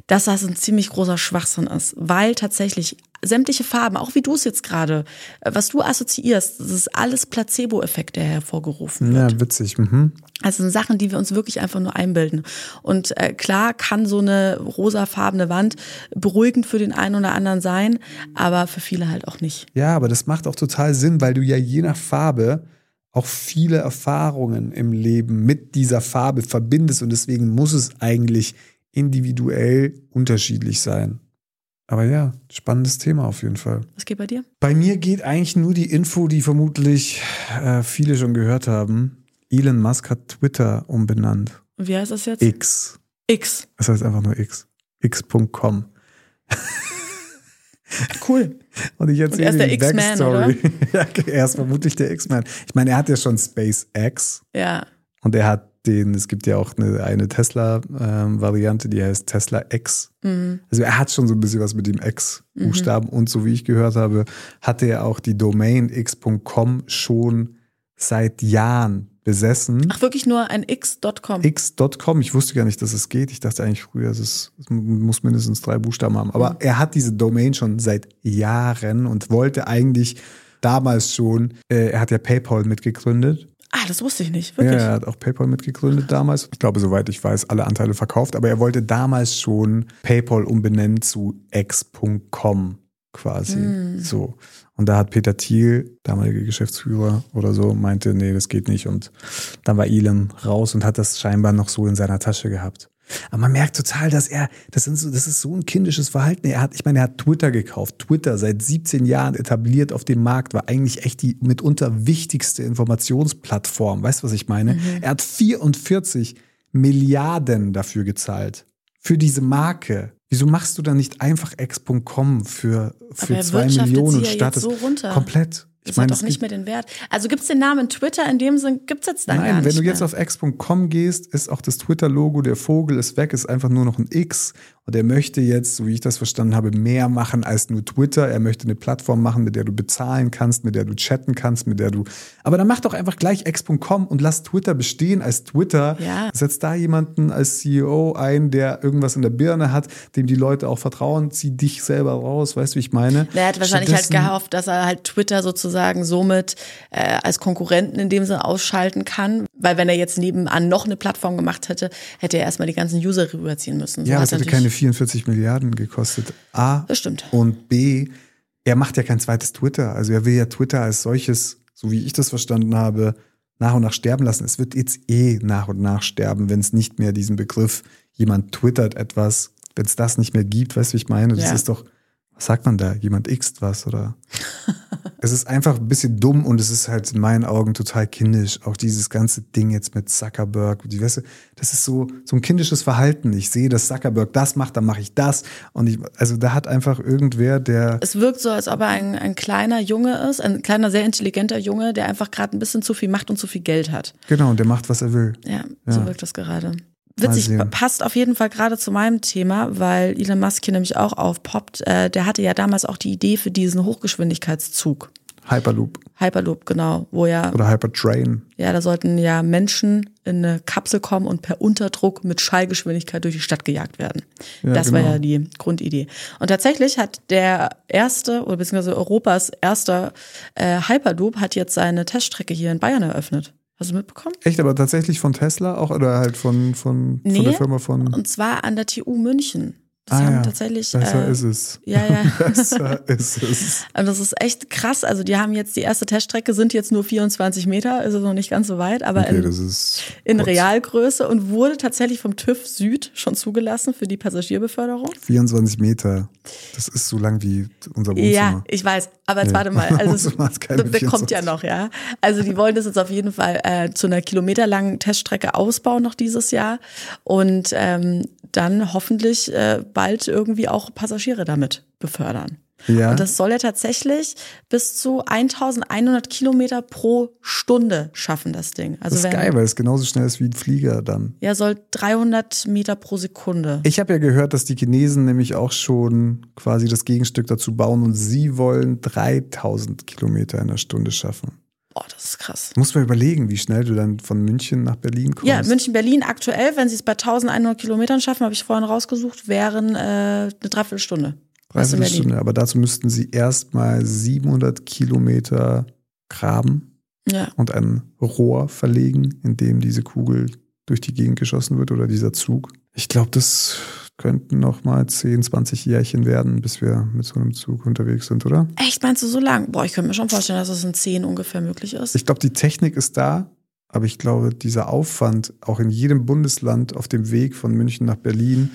dass das ein ziemlich großer Schwachsinn ist, weil tatsächlich sämtliche Farben, auch wie du es jetzt gerade, äh, was du assoziierst, das ist alles Placebo-Effekt, der hervorgerufen wird. Ja, witzig. Mhm. Also sind Sachen, die wir uns wirklich einfach nur einbilden. Und äh, klar kann so eine rosafarbene Wand beruhigend für den einen oder anderen sein, aber für viele halt auch nicht. Ja, aber das macht auch total Sinn, weil du ja je nach Farbe auch viele Erfahrungen im Leben mit dieser Farbe verbindest und deswegen muss es eigentlich individuell unterschiedlich sein. Aber ja, spannendes Thema auf jeden Fall. Was geht bei dir? Bei mir geht eigentlich nur die Info, die vermutlich äh, viele schon gehört haben. Elon Musk hat Twitter umbenannt. Wie heißt das jetzt? X. X. Das heißt einfach nur X. X.com. Cool. Und ich Und er erzähle ist der X-Man, ja, er ist vermutlich der X-Man. Ich meine, er hat ja schon SpaceX Ja. und er hat den, es gibt ja auch eine, eine Tesla-Variante, die heißt Tesla X. Mhm. Also er hat schon so ein bisschen was mit dem X-Buchstaben und so wie ich gehört habe, hatte er auch die Domain x.com schon seit Jahren besessen. Ach, wirklich nur ein X.com. X.com, ich wusste gar nicht, dass es geht. Ich dachte eigentlich früher, es, ist, es muss mindestens drei Buchstaben haben. Aber er hat diese Domain schon seit Jahren und wollte eigentlich damals schon, äh, er hat ja PayPal mitgegründet. Ah, das wusste ich nicht. Ja, Wirklich. er hat auch PayPal mitgegründet damals. Ich glaube, soweit ich weiß, alle Anteile verkauft. Aber er wollte damals schon PayPal umbenennen zu x.com quasi. So. Und da hat Peter Thiel, damaliger Geschäftsführer oder so, meinte, nee, das geht nicht. Und dann war Elon raus und hat das scheinbar noch so in seiner Tasche gehabt. Aber man merkt total, dass er, das, sind so, das ist so ein kindisches Verhalten. Er hat, ich meine, er hat Twitter gekauft. Twitter seit 17 Jahren etabliert auf dem Markt, war eigentlich echt die mitunter wichtigste Informationsplattform. Weißt du, was ich meine? Er hat 44 Milliarden dafür gezahlt. Für diese Marke. Wieso machst du dann nicht einfach x.com für, für zwei Millionen und jetzt startest so runter. komplett? Das Ich meine, hat es doch nicht mehr den Wert. Also gibt es den Namen Twitter in dem Sinn, gibt es jetzt dann Nein, wenn du jetzt mehr. auf x.com gehst, ist auch das Twitter-Logo, der Vogel ist weg, ist einfach nur noch ein X. Und er möchte jetzt, so wie ich das verstanden habe, mehr machen als nur Twitter. Er möchte eine Plattform machen, mit der du bezahlen kannst, mit der du chatten kannst, mit der du. Aber dann mach doch einfach gleich x.com und lass Twitter bestehen als Twitter. Ja. Setz da jemanden als CEO ein, der irgendwas in der Birne hat, dem die Leute auch vertrauen. Zieh dich selber raus, weißt du, wie ich meine? Er hat wahrscheinlich halt gehofft, dass er halt Twitter sozusagen somit äh, als Konkurrenten in dem Sinne ausschalten kann. Weil wenn er jetzt nebenan noch eine Plattform gemacht hätte, hätte er erstmal die ganzen User rüberziehen müssen. So Ja, es hätte keine 44 Milliarden gekostet. A. Das stimmt. Und B. Er macht ja kein zweites Twitter. Also er will ja Twitter als solches, so wie ich das verstanden habe, nach und nach sterben lassen. Es wird jetzt eh nach und nach sterben, wenn es nicht mehr diesen Begriff, jemand twittert etwas, wenn es das nicht mehr gibt, weißt du, wie ich meine? Das Ja. ist doch, was sagt man da? Jemandxt was oder? es ist einfach ein bisschen dumm und es ist halt in meinen Augen total kindisch. Auch dieses ganze Ding jetzt mit Zuckerberg, die, weißt du, das ist so, so ein kindisches Verhalten. Ich sehe, dass Zuckerberg das macht, dann mache ich das. Und ich, also da hat einfach irgendwer, der Es wirkt so, als ob er ein, ein kleiner Junge ist, ein kleiner, sehr intelligenter Junge, der einfach gerade ein bisschen zu viel Macht und zu viel Geld hat. Genau, und der macht, was er will. Ja, so Ja. wirkt das gerade. Witzig, passt auf jeden Fall gerade zu meinem Thema, weil Elon Musk hier nämlich auch aufpoppt. Äh, der hatte ja damals auch die Idee für diesen Hochgeschwindigkeitszug. Hyperloop Hyperloop, genau, wo ja, oder Hypertrain. ja, da sollten ja Menschen in eine Kapsel kommen und per Unterdruck mit Schallgeschwindigkeit durch die Stadt gejagt werden. Ja, das war genau. ja die Grundidee. Und tatsächlich hat der erste, oder beziehungsweise Europas erster äh, Hyperloop hat jetzt seine Teststrecke hier in Bayern eröffnet. Hast du mitbekommen? Echt, aber tatsächlich von Tesla auch oder halt von, von, von Nee, der Firma von. Und zwar an der TU München. Das Ah haben ja, tatsächlich. Besser äh, ist es. Ja, ja. Besser ist es. Und das ist echt krass. Also die haben jetzt die erste Teststrecke, sind jetzt nur 24 Meter, ist es noch nicht ganz so weit, aber Okay, in, das ist. in. Realgröße und wurde tatsächlich vom TÜV Süd schon zugelassen für die Passagierbeförderung. 24 Meter. Das ist so lang wie unser Wohnzimmer. Ja, ich weiß. Aber jetzt Nee. warte mal. Also das, kommt 24. ja noch, ja. Also die wollen das jetzt auf jeden Fall äh, zu einer kilometerlangen Teststrecke ausbauen noch dieses Jahr und ähm, dann hoffentlich äh, bald irgendwie auch Passagiere damit befördern. Ja. Und das soll ja tatsächlich bis zu 1100 Kilometer pro Stunde schaffen, das Ding. Also das ist wenn, geil, weil es genauso schnell ist wie ein Flieger dann. Ja, soll 300 Meter pro Sekunde. Ich habe ja gehört, dass die Chinesen nämlich auch schon quasi das Gegenstück dazu bauen und sie wollen 3000 Kilometer in der Stunde schaffen. Boah, das ist krass. Muss man überlegen, wie schnell du dann von München nach Berlin kommst. Ja, München-Berlin aktuell, wenn sie es bei 1100 Kilometern schaffen, habe ich vorhin rausgesucht, wären äh, eine Dreiviertelstunde. Was in Dreiviertel Berlin. Stunde. Aber dazu müssten sie erstmal 700 Kilometer graben Ja. und ein Rohr verlegen, in dem diese Kugel durch die Gegend geschossen wird oder dieser Zug. Ich glaube, das, könnten noch mal 10, 20 Jährchen werden, bis wir mit so einem Zug unterwegs sind, oder? Echt, meinst du so lang? Boah, ich könnte mir schon vorstellen, dass das in 10 ungefähr möglich ist. Ich glaube, die Technik ist da, aber ich glaube, dieser Aufwand, auch in jedem Bundesland auf dem Weg von München nach Berlin,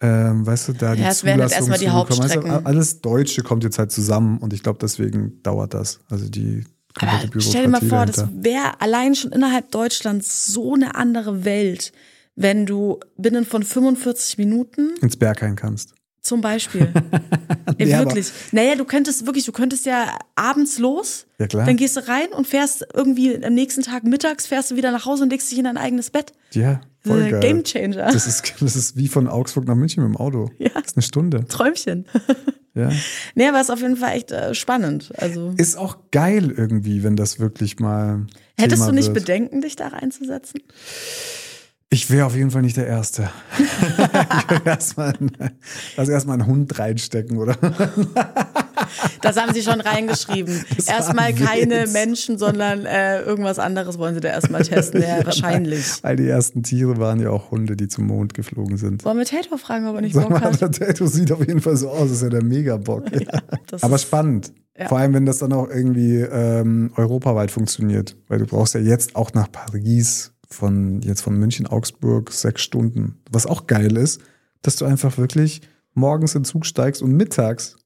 ähm, weißt du, da die Ja, es wären jetzt erstmal die. Hauptstrecken. Also, alles Deutsche kommt jetzt halt zusammen und ich glaube, deswegen dauert das. Also die komplette Aber stell dir mal vor, das dahinter. wäre allein schon innerhalb Deutschlands so eine andere Welt, wenn du binnen von 45 Minuten ins Berghain kannst. zum Beispiel. Ey, Nee, wirklich. Naja, du könntest wirklich, du könntest ja abends los, Ja, klar. dann gehst du rein und fährst irgendwie am nächsten Tag mittags, fährst du wieder nach Hause und legst dich in dein eigenes Bett. Ja, voll Äh, geil. Game Changer. Das ist, das ist wie von Augsburg nach München mit dem Auto. Ja. Das ist eine Stunde. Träumchen. Ja. nee, aber ist auf jeden Fall echt äh, spannend. Also Ist auch geil irgendwie, wenn das wirklich mal. hättest Thema du nicht wird. Bedenken, dich da reinzusetzen? Ich wäre auf jeden Fall nicht der Erste. ich würde erstmal also erstmal einen Hund reinstecken, oder? Das haben sie schon reingeschrieben. Das Erstmal ein keine Witz. Menschen, sondern äh, irgendwas anderes wollen sie da erstmal testen. Ja, wahrscheinlich. Weil die ersten Tiere waren ja auch Hunde, die zum Mond geflogen sind. Wollen wir Tato fragen, ob er nicht Bock mal, hat? der Tattoo sieht auf jeden Fall so aus, als wäre der Megabock. Das Aber ist- spannend. Ja. Vor allem, wenn das dann auch irgendwie ähm, europaweit funktioniert. Weil du brauchst ja jetzt auch nach Paris von jetzt von München, Augsburg sechs Stunden. Was auch geil ist, dass du einfach wirklich morgens in den Zug steigst und mittags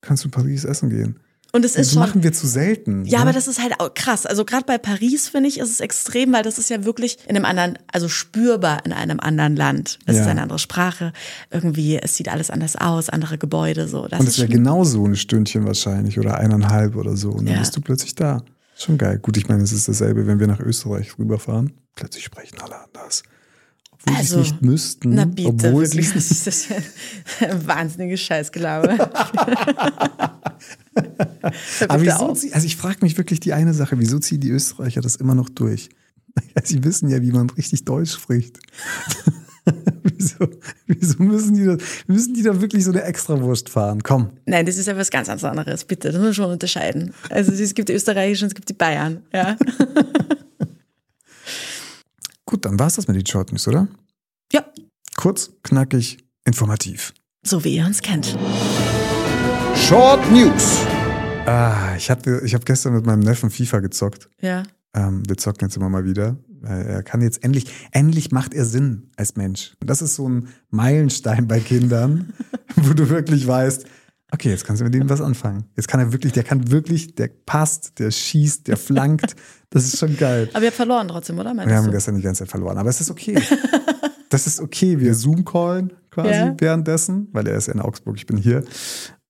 kannst du in Paris essen gehen. Und es Das ist schon. machen wir zu selten. Ja, ne? aber das ist halt auch krass. Also gerade bei Paris finde ich, ist es extrem, weil das ist ja wirklich in einem anderen, also spürbar in einem anderen Land. Es Ja. ist eine andere Sprache. Irgendwie, es sieht alles anders aus, andere Gebäude, so. Das Und ist es wäre schon, genauso ein Stündchen wahrscheinlich oder eineinhalb oder so. Und dann Ja. bist du plötzlich da. Schon geil. Gut, ich meine, es ist dasselbe, wenn wir nach Österreich rüberfahren. Plötzlich sprechen alle anders. Obwohl sie Also, es nicht müssten. na bitte, obwohl sie das ist ein wahnsinniges Scheißgelaube. Hör Aber wieso zieh- also ich frage mich wirklich die eine Sache, wieso ziehen die Österreicher das immer noch durch? Sie wissen ja, wie man richtig Deutsch spricht. wieso, wieso müssen die da, müssen die da wirklich so eine Extrawurst fahren? Komm. Nein, das ist ja was ganz, anderes, bitte. Das muss man schon unterscheiden. Also es gibt die österreichischen, es gibt die Bayern, ja. Gut, dann war's das mit den Short News, oder? Ja, Kurz, knackig, informativ. so wie ihr uns kennt. Short News. Ah, ich hatte, ich habe gestern mit meinem Neffen FIFA gezockt. Ja. Ähm, wir zocken jetzt immer mal wieder. Er kann jetzt endlich, endlich macht er Sinn als Mensch. Das ist so ein Meilenstein bei Kindern, wo du wirklich weißt, okay, jetzt kannst du mit ihm was anfangen. Jetzt kann er wirklich, der kann wirklich, der passt, der schießt, der flankt. Das ist schon geil. Aber ihr habt verloren trotzdem, oder? Wir Meinst haben du? gestern die ganze Zeit verloren, aber es ist okay. Das ist okay. Wir Zoom-callen quasi Ja. währenddessen, weil er ist in Augsburg, ich bin hier.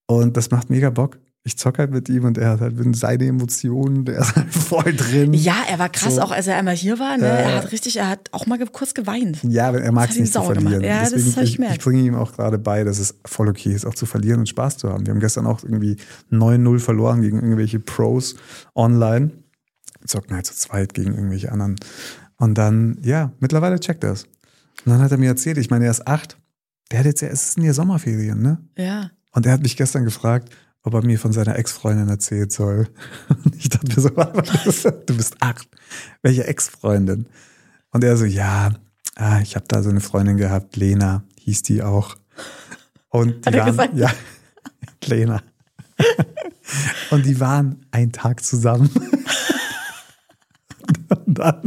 Und das macht mega Bock. Ich zock halt mit ihm und er hat halt seine Emotionen, der ist halt voll drin. Ja, er war krass, So. auch als er einmal hier war. Ne? Ja, er hat richtig, er hat auch mal kurz geweint. Ja, aber er mag es nicht zu gemacht. verlieren. Ja, das Deswegen, hab ich ich, ich bringe ihm auch gerade bei, dass es voll okay ist, auch zu verlieren und Spaß zu haben. Wir haben gestern auch irgendwie 9-0 verloren gegen irgendwelche Pros online. Wir zocken halt zu zweit gegen irgendwelche anderen. Und dann, ja, mittlerweile checkt er es. Und dann hat er mir erzählt, ich meine, er ist acht. Der hat jetzt ja, es sind ja Sommerferien, ne? Ja. Und er hat mich gestern gefragt, ob er mir von seiner Ex-Freundin erzählen soll. Und ich dachte mir so, du bist acht. Welche Ex-Freundin? Und er so, ja, ah, ich habe da so eine Freundin gehabt, Lena hieß die auch. Und die Hat waren, gesagt? ja, Lena. Und die waren einen Tag zusammen. Und dann,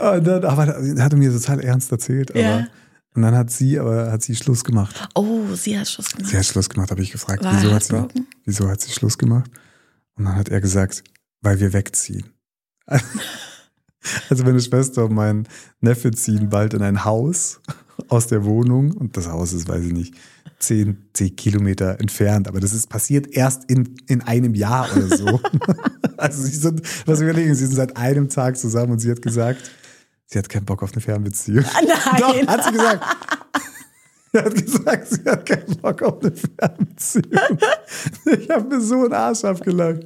und dann aber er hat er mir total ernst erzählt. Aber, Ja. Und dann hat sie, aber hat sie Schluss gemacht. Oh, sie hat Schluss gemacht. Sie hat Schluss gemacht, habe ich gefragt. War Wieso hat, sie, wieso hat sie Schluss gemacht? Und dann hat er gesagt, weil wir wegziehen. Also meine Schwester und mein Neffe ziehen bald in ein Haus aus der Wohnung und das Haus ist, weiß ich nicht, zehn, zehn Kilometer entfernt. Aber das ist passiert erst in, in einem Jahr oder so. Also sie sind, was wir überlegen, sie sind seit einem Tag zusammen und sie hat gesagt, sie hat keinen Bock auf eine Fernbeziehung. Nein. Doch, hat sie gesagt. Sie hat gesagt, sie hat keinen Bock auf eine Fernbeziehung. Ich habe mir so einen Arsch abgelacht.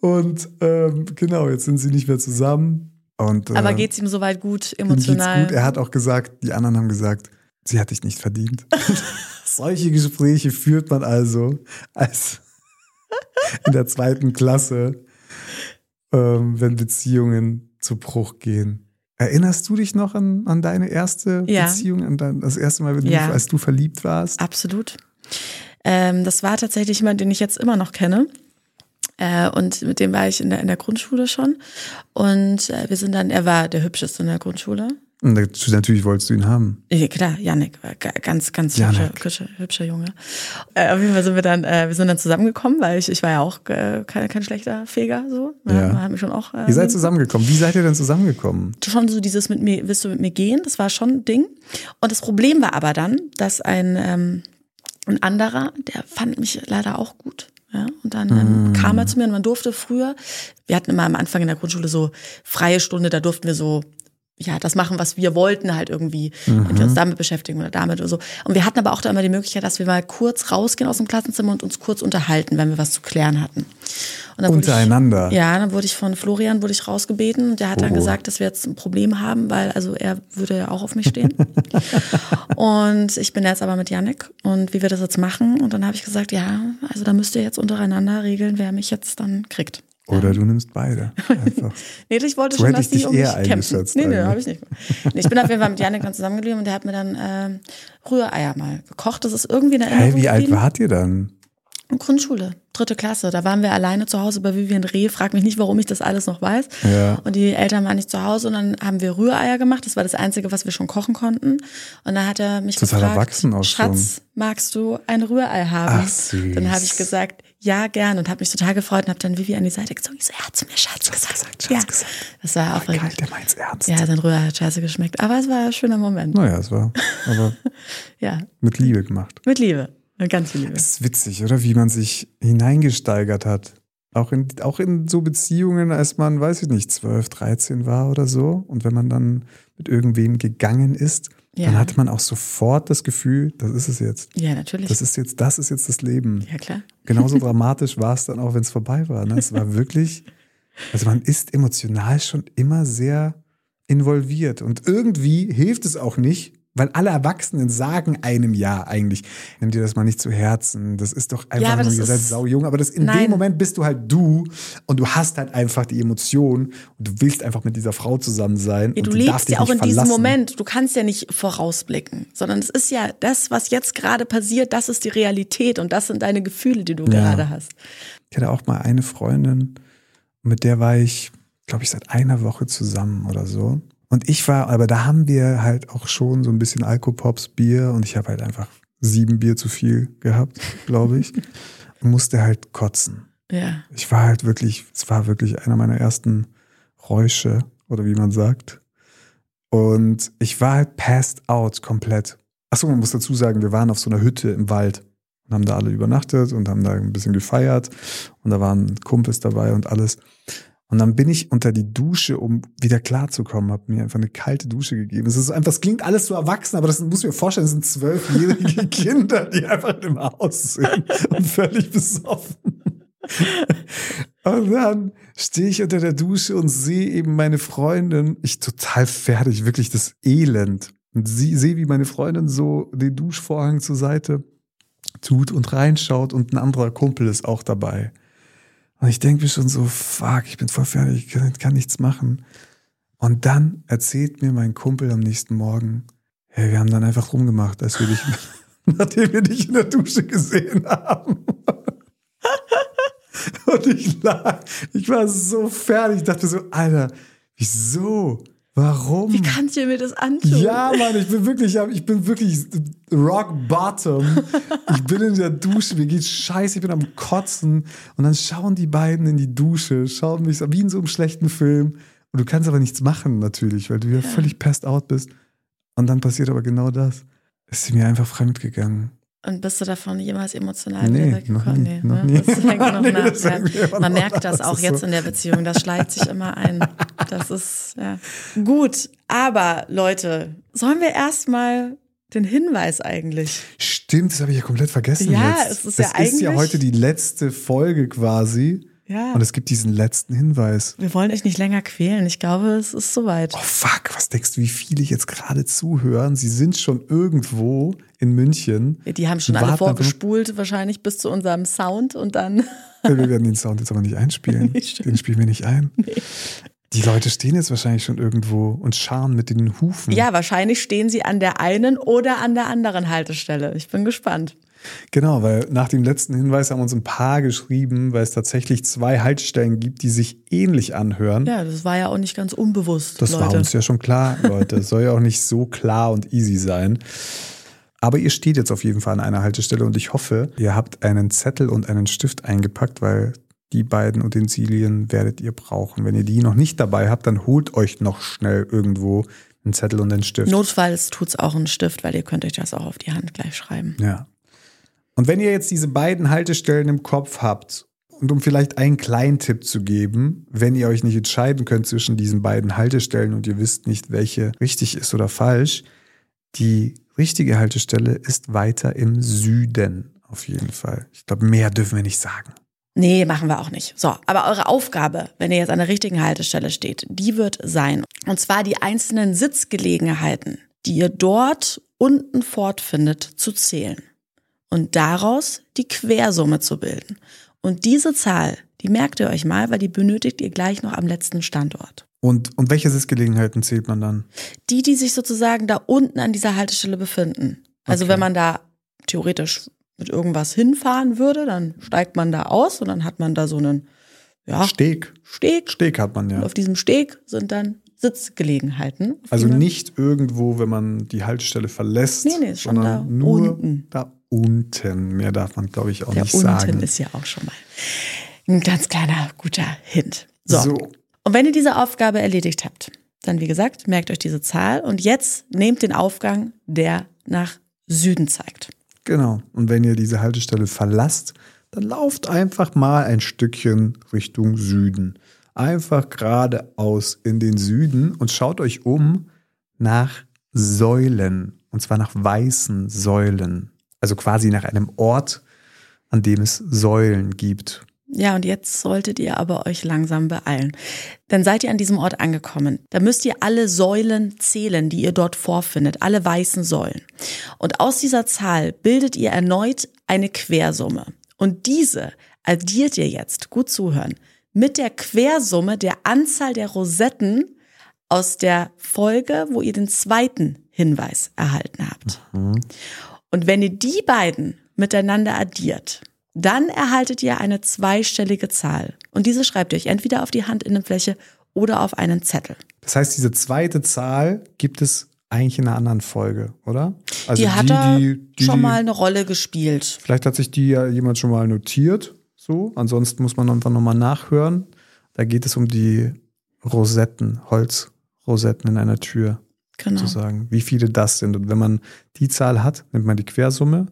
Und ähm, genau, jetzt sind sie nicht mehr zusammen. Und, äh, Aber geht's ihm soweit gut, ihm geht's emotional? gut. Er hat auch gesagt, die anderen haben gesagt, sie hat dich nicht verdient. Solche Gespräche führt man also als in der zweiten Klasse, ähm, wenn Beziehungen zu Bruch gehen. Erinnerst du dich noch an, an deine erste Ja. Beziehung, an dein, das erste Mal, du, Ja. als du verliebt warst? Absolut. Ähm, das war tatsächlich jemand, den ich jetzt immer noch kenne. Äh, und mit dem war ich in der, in der Grundschule schon. Und äh, wir sind dann, er war der hübscheste in der Grundschule. Und da- natürlich wolltest du ihn haben. Ja, klar, Janik war ga- ganz, ganz Janik. hübscher, hübscher, Junge. Äh, auf jeden Fall sind wir dann, äh, wir sind dann zusammengekommen, weil ich, ich war ja auch äh, kein, kein schlechter Feger, so. Ja. Hat mich schon auch. Äh, Ihr seid zusammengekommen. Wie seid ihr denn zusammengekommen? schon so dieses mit mir, willst du mit mir gehen? Das war schon ein Ding. Und das Problem war aber dann, dass ein, ähm, ein anderer, der fand mich leider auch gut. Ja, und dann ähm, kam er zu mir und man durfte früher, wir hatten immer am Anfang in der Grundschule so freie Stunde, da durften wir so ja, das machen, was wir wollten, halt irgendwie, entweder uns damit beschäftigen oder damit oder so. Und wir hatten aber auch da immer die Möglichkeit, dass wir mal kurz rausgehen aus dem Klassenzimmer und uns kurz unterhalten, wenn wir was zu klären hatten. Und dann Untereinander? Ich, ja, dann wurde ich von Florian wurde ich rausgebeten und der hat dann Oh. gesagt, dass wir jetzt ein Problem haben, weil also er würde ja auch auf mich stehen. und ich bin jetzt aber mit Yannick und wie wir das jetzt machen. Und dann habe ich gesagt, ja, also da müsst ihr jetzt untereinander regeln, wer mich jetzt dann kriegt. Oder du nimmst beide. Einfach. Nee, ich wollte So schon, dass ich die dich um mich kämpfen. Nee, nee, habe ich nicht. Nee, ich bin auf jeden Fall mit Janik dann zusammengeblieben und der hat mir dann äh, Rühreier mal gekocht. Das ist irgendwie eine Erinnerung. wie alt wart ihr dann? Grundschule, dritte Klasse. Da waren wir alleine zu Hause bei Vivian Reh. Frag mich nicht, warum ich das alles noch weiß. Ja. Und die Eltern waren nicht zu Hause und dann haben wir Rühreier gemacht. Das war das Einzige, was wir schon kochen konnten. Und dann hat er mich Total gefragt, erwachsen auch Schatz, magst du ein Rührei haben? Ach, süß. Dann habe ich gesagt, ja, gern. Und habe mich total gefreut und habe dann Vivi an die Seite gezogen. Ich so, er hat zu mir Schatz gesagt. Schatz ja. gesagt. Das war Geil, aufregend. der meint's ernst. Ja, sein Rührei hat scheiße geschmeckt. Aber es war ein schöner Moment. Naja, es war aber Ja, mit Liebe gemacht. mit Liebe. Mit ganz viel Liebe. Es ist witzig, oder? Wie man sich hineingesteigert hat. Auch in, auch in so Beziehungen, als man, weiß ich nicht, 12, 13 war oder so. Und wenn man dann mit irgendwen gegangen ist, Ja. dann hatte man auch sofort das Gefühl, das ist es jetzt. Ja, natürlich. Das ist jetzt, das ist jetzt das Leben. ja, klar. Genauso dramatisch war es dann auch, wenn es vorbei war. Ne? Es war wirklich, also man ist emotional schon immer sehr involviert. Und irgendwie hilft es auch nicht, weil alle Erwachsenen sagen einem ja eigentlich, nimm dir das mal nicht zu Herzen, das ist doch einfach aber nur, ihr seid ist- saujung, aber das, in Nein. dem Moment bist du halt du und du hast halt einfach die Emotion und du willst einfach mit dieser Frau zusammen sein. Ja, und du lebst dich ja auch in diesem verlassen. Moment. Du kannst ja nicht vorausblicken, sondern es ist ja das, was jetzt gerade passiert, das ist die Realität und das sind deine Gefühle, die du Ja. gerade hast. Ich hatte auch mal eine Freundin, mit der war ich, glaube ich, seit einer Woche zusammen oder so. Und ich war, aber da haben wir halt auch schon so ein bisschen Alkopops, Bier und ich habe halt einfach sieben Bier zu viel gehabt, glaube ich. und musste halt kotzen. Ja. Ich war halt wirklich, es war wirklich einer meiner ersten Räusche oder wie man sagt. Und ich war halt passed out komplett. Achso, man muss dazu sagen, wir waren auf so einer Hütte im Wald und haben da alle übernachtet und haben da ein bisschen gefeiert und da waren Kumpels dabei und alles. Und dann bin ich unter die Dusche, um wieder klarzukommen, habe mir einfach eine kalte Dusche gegeben. Es ist einfach, das klingt alles so erwachsen, aber das muss ich mir vorstellen, das sind zwölfjährige Kinder, die einfach im Haus sind und völlig besoffen. Und dann stehe ich unter der Dusche und sehe eben meine Freundin, ich total fertig, wirklich das Elend. Und sie sehe, wie meine Freundin so den Duschvorhang zur Seite tut und reinschaut und ein anderer Kumpel ist auch dabei. Und ich denke mir schon so, fuck, ich bin voll fertig, ich kann, kann nichts machen. Und dann erzählt mir mein Kumpel am nächsten Morgen, hey, wir haben dann einfach rumgemacht, als wir dich, nachdem wir dich in der Dusche gesehen haben. Und ich lag, ich war so fertig, ich dachte so, Alter, wieso? Warum? Wie kannst du mir das antun? Ja, Mann, ich bin wirklich, ich bin wirklich rock bottom. Ich bin in der Dusche, mir geht's scheiße, ich bin am Kotzen. Und dann schauen die beiden in die Dusche, schauen mich so wie in so einem schlechten Film. Und du kannst aber nichts machen, natürlich, weil du ja, völlig passed out bist. Und dann passiert aber genau das. Ist sie mir einfach fremdgegangen. Und bist du davon jemals emotional Nee, wieder weggekommen? nie, noch ne? Das hängt noch Nee, nach. das Ja. Man merkt das auch Das ist jetzt so. in der Beziehung. Das schleicht sich immer ein. Das ist, ja. Gut, aber Leute, sollen wir erstmal den Hinweis eigentlich? Stimmt, das habe ich ja komplett vergessen Ja, jetzt. es ist es ja ist ja eigentlich- heute die letzte Folge quasi. Ja. Und es gibt diesen letzten Hinweis. Wir wollen euch nicht länger quälen. Ich glaube, es ist soweit. Oh fuck, was denkst du, wie viele jetzt gerade zuhören? Sie sind schon irgendwo in München. Die haben schon alle vorgespult, wahrscheinlich bis zu unserem Sound und dann. Wir werden den Sound jetzt aber nicht einspielen. Nee, stimmt. den spielen wir nicht ein. Die Leute stehen jetzt wahrscheinlich schon irgendwo und scharen mit den Hufen. Ja, wahrscheinlich stehen sie an der einen oder an der anderen Haltestelle. Ich bin gespannt. Genau, weil nach dem letzten Hinweis haben uns ein paar geschrieben, weil es tatsächlich zwei Haltestellen gibt, die sich ähnlich anhören. Ja, das war ja auch nicht ganz unbewusst. Das Leute. war uns ja schon klar, Leute. Es soll ja auch nicht so klar und easy sein. Aber ihr steht jetzt auf jeden Fall an einer Haltestelle und ich hoffe, ihr habt einen Zettel und einen Stift eingepackt, weil die beiden Utensilien werdet ihr brauchen. Wenn ihr die noch nicht dabei habt, dann holt euch noch schnell irgendwo einen Zettel und einen Stift. Notfalls tut's auch ein Stift, weil ihr könnt euch das auch auf die Hand gleich schreiben. Ja. Und wenn ihr jetzt diese beiden Haltestellen im Kopf habt und um vielleicht einen kleinen Tipp zu geben, wenn ihr euch nicht entscheiden könnt zwischen diesen beiden Haltestellen und ihr wisst nicht, welche richtig ist oder falsch, die richtige Haltestelle ist weiter im Süden auf jeden Fall. Ich glaube, mehr dürfen wir nicht sagen. Nee, machen wir auch nicht. So, aber eure Aufgabe, wenn ihr jetzt an der richtigen Haltestelle steht, die wird sein, und zwar die einzelnen Sitzgelegenheiten, die ihr dort unten fortfindet, zu zählen und daraus die Quersumme zu bilden. Und diese Zahl, die merkt ihr euch mal, weil die benötigt ihr gleich noch am letzten Standort. Und, und welche Sitzgelegenheiten zählt man dann? Die, die sich sozusagen da unten an dieser Haltestelle befinden. Also Okay. wenn man da theoretisch mit irgendwas hinfahren würde, dann steigt man da aus und dann hat man da so einen ja, Steg. Steg. Steg hat man Und ja. auf diesem Steg sind dann Sitzgelegenheiten. Also nicht irgendwo, wenn man die Haltestelle verlässt, Nee, nee, ist schon sondern da nur unten. da unten. Mehr darf man, glaube ich, auch Der nicht unten sagen. ist ja auch schon mal ein ganz kleiner guter Hint. So. so. Und wenn ihr diese Aufgabe erledigt habt, dann wie gesagt, merkt euch diese Zahl und jetzt nehmt den Aufgang, der nach Süden zeigt. Genau. Und wenn ihr diese Haltestelle verlasst, dann lauft einfach mal ein Stückchen Richtung Süden. Einfach geradeaus in den Süden und schaut euch um nach Säulen. Und zwar nach weißen Säulen. Also quasi nach einem Ort, an dem es Säulen gibt. Ja, und jetzt solltet ihr aber euch langsam beeilen. Dann seid ihr an diesem Ort angekommen. Da müsst ihr alle Säulen zählen, die ihr dort vorfindet, alle weißen Säulen. Und aus dieser Zahl bildet ihr erneut eine Quersumme. Und diese addiert ihr jetzt, gut zuhören, mit der Quersumme der Anzahl der Rosetten aus der Folge, wo ihr den zweiten Hinweis erhalten habt. Und wenn ihr die beiden miteinander addiert, dann erhaltet ihr eine zweistellige Zahl. Und diese schreibt ihr euch entweder auf die Handinnenfläche oder auf einen Zettel. Das heißt, diese zweite Zahl gibt es eigentlich in einer anderen Folge, oder? Also die hat er die- die- schon mal eine Rolle gespielt. Vielleicht hat sich die ja jemand schon mal notiert. So, ansonsten muss man einfach nochmal nachhören. Da geht es um die Rosetten, Holzrosetten in einer Tür, Genau. sozusagen. Wie viele das sind. Und wenn man die Zahl hat, nimmt man die Quersumme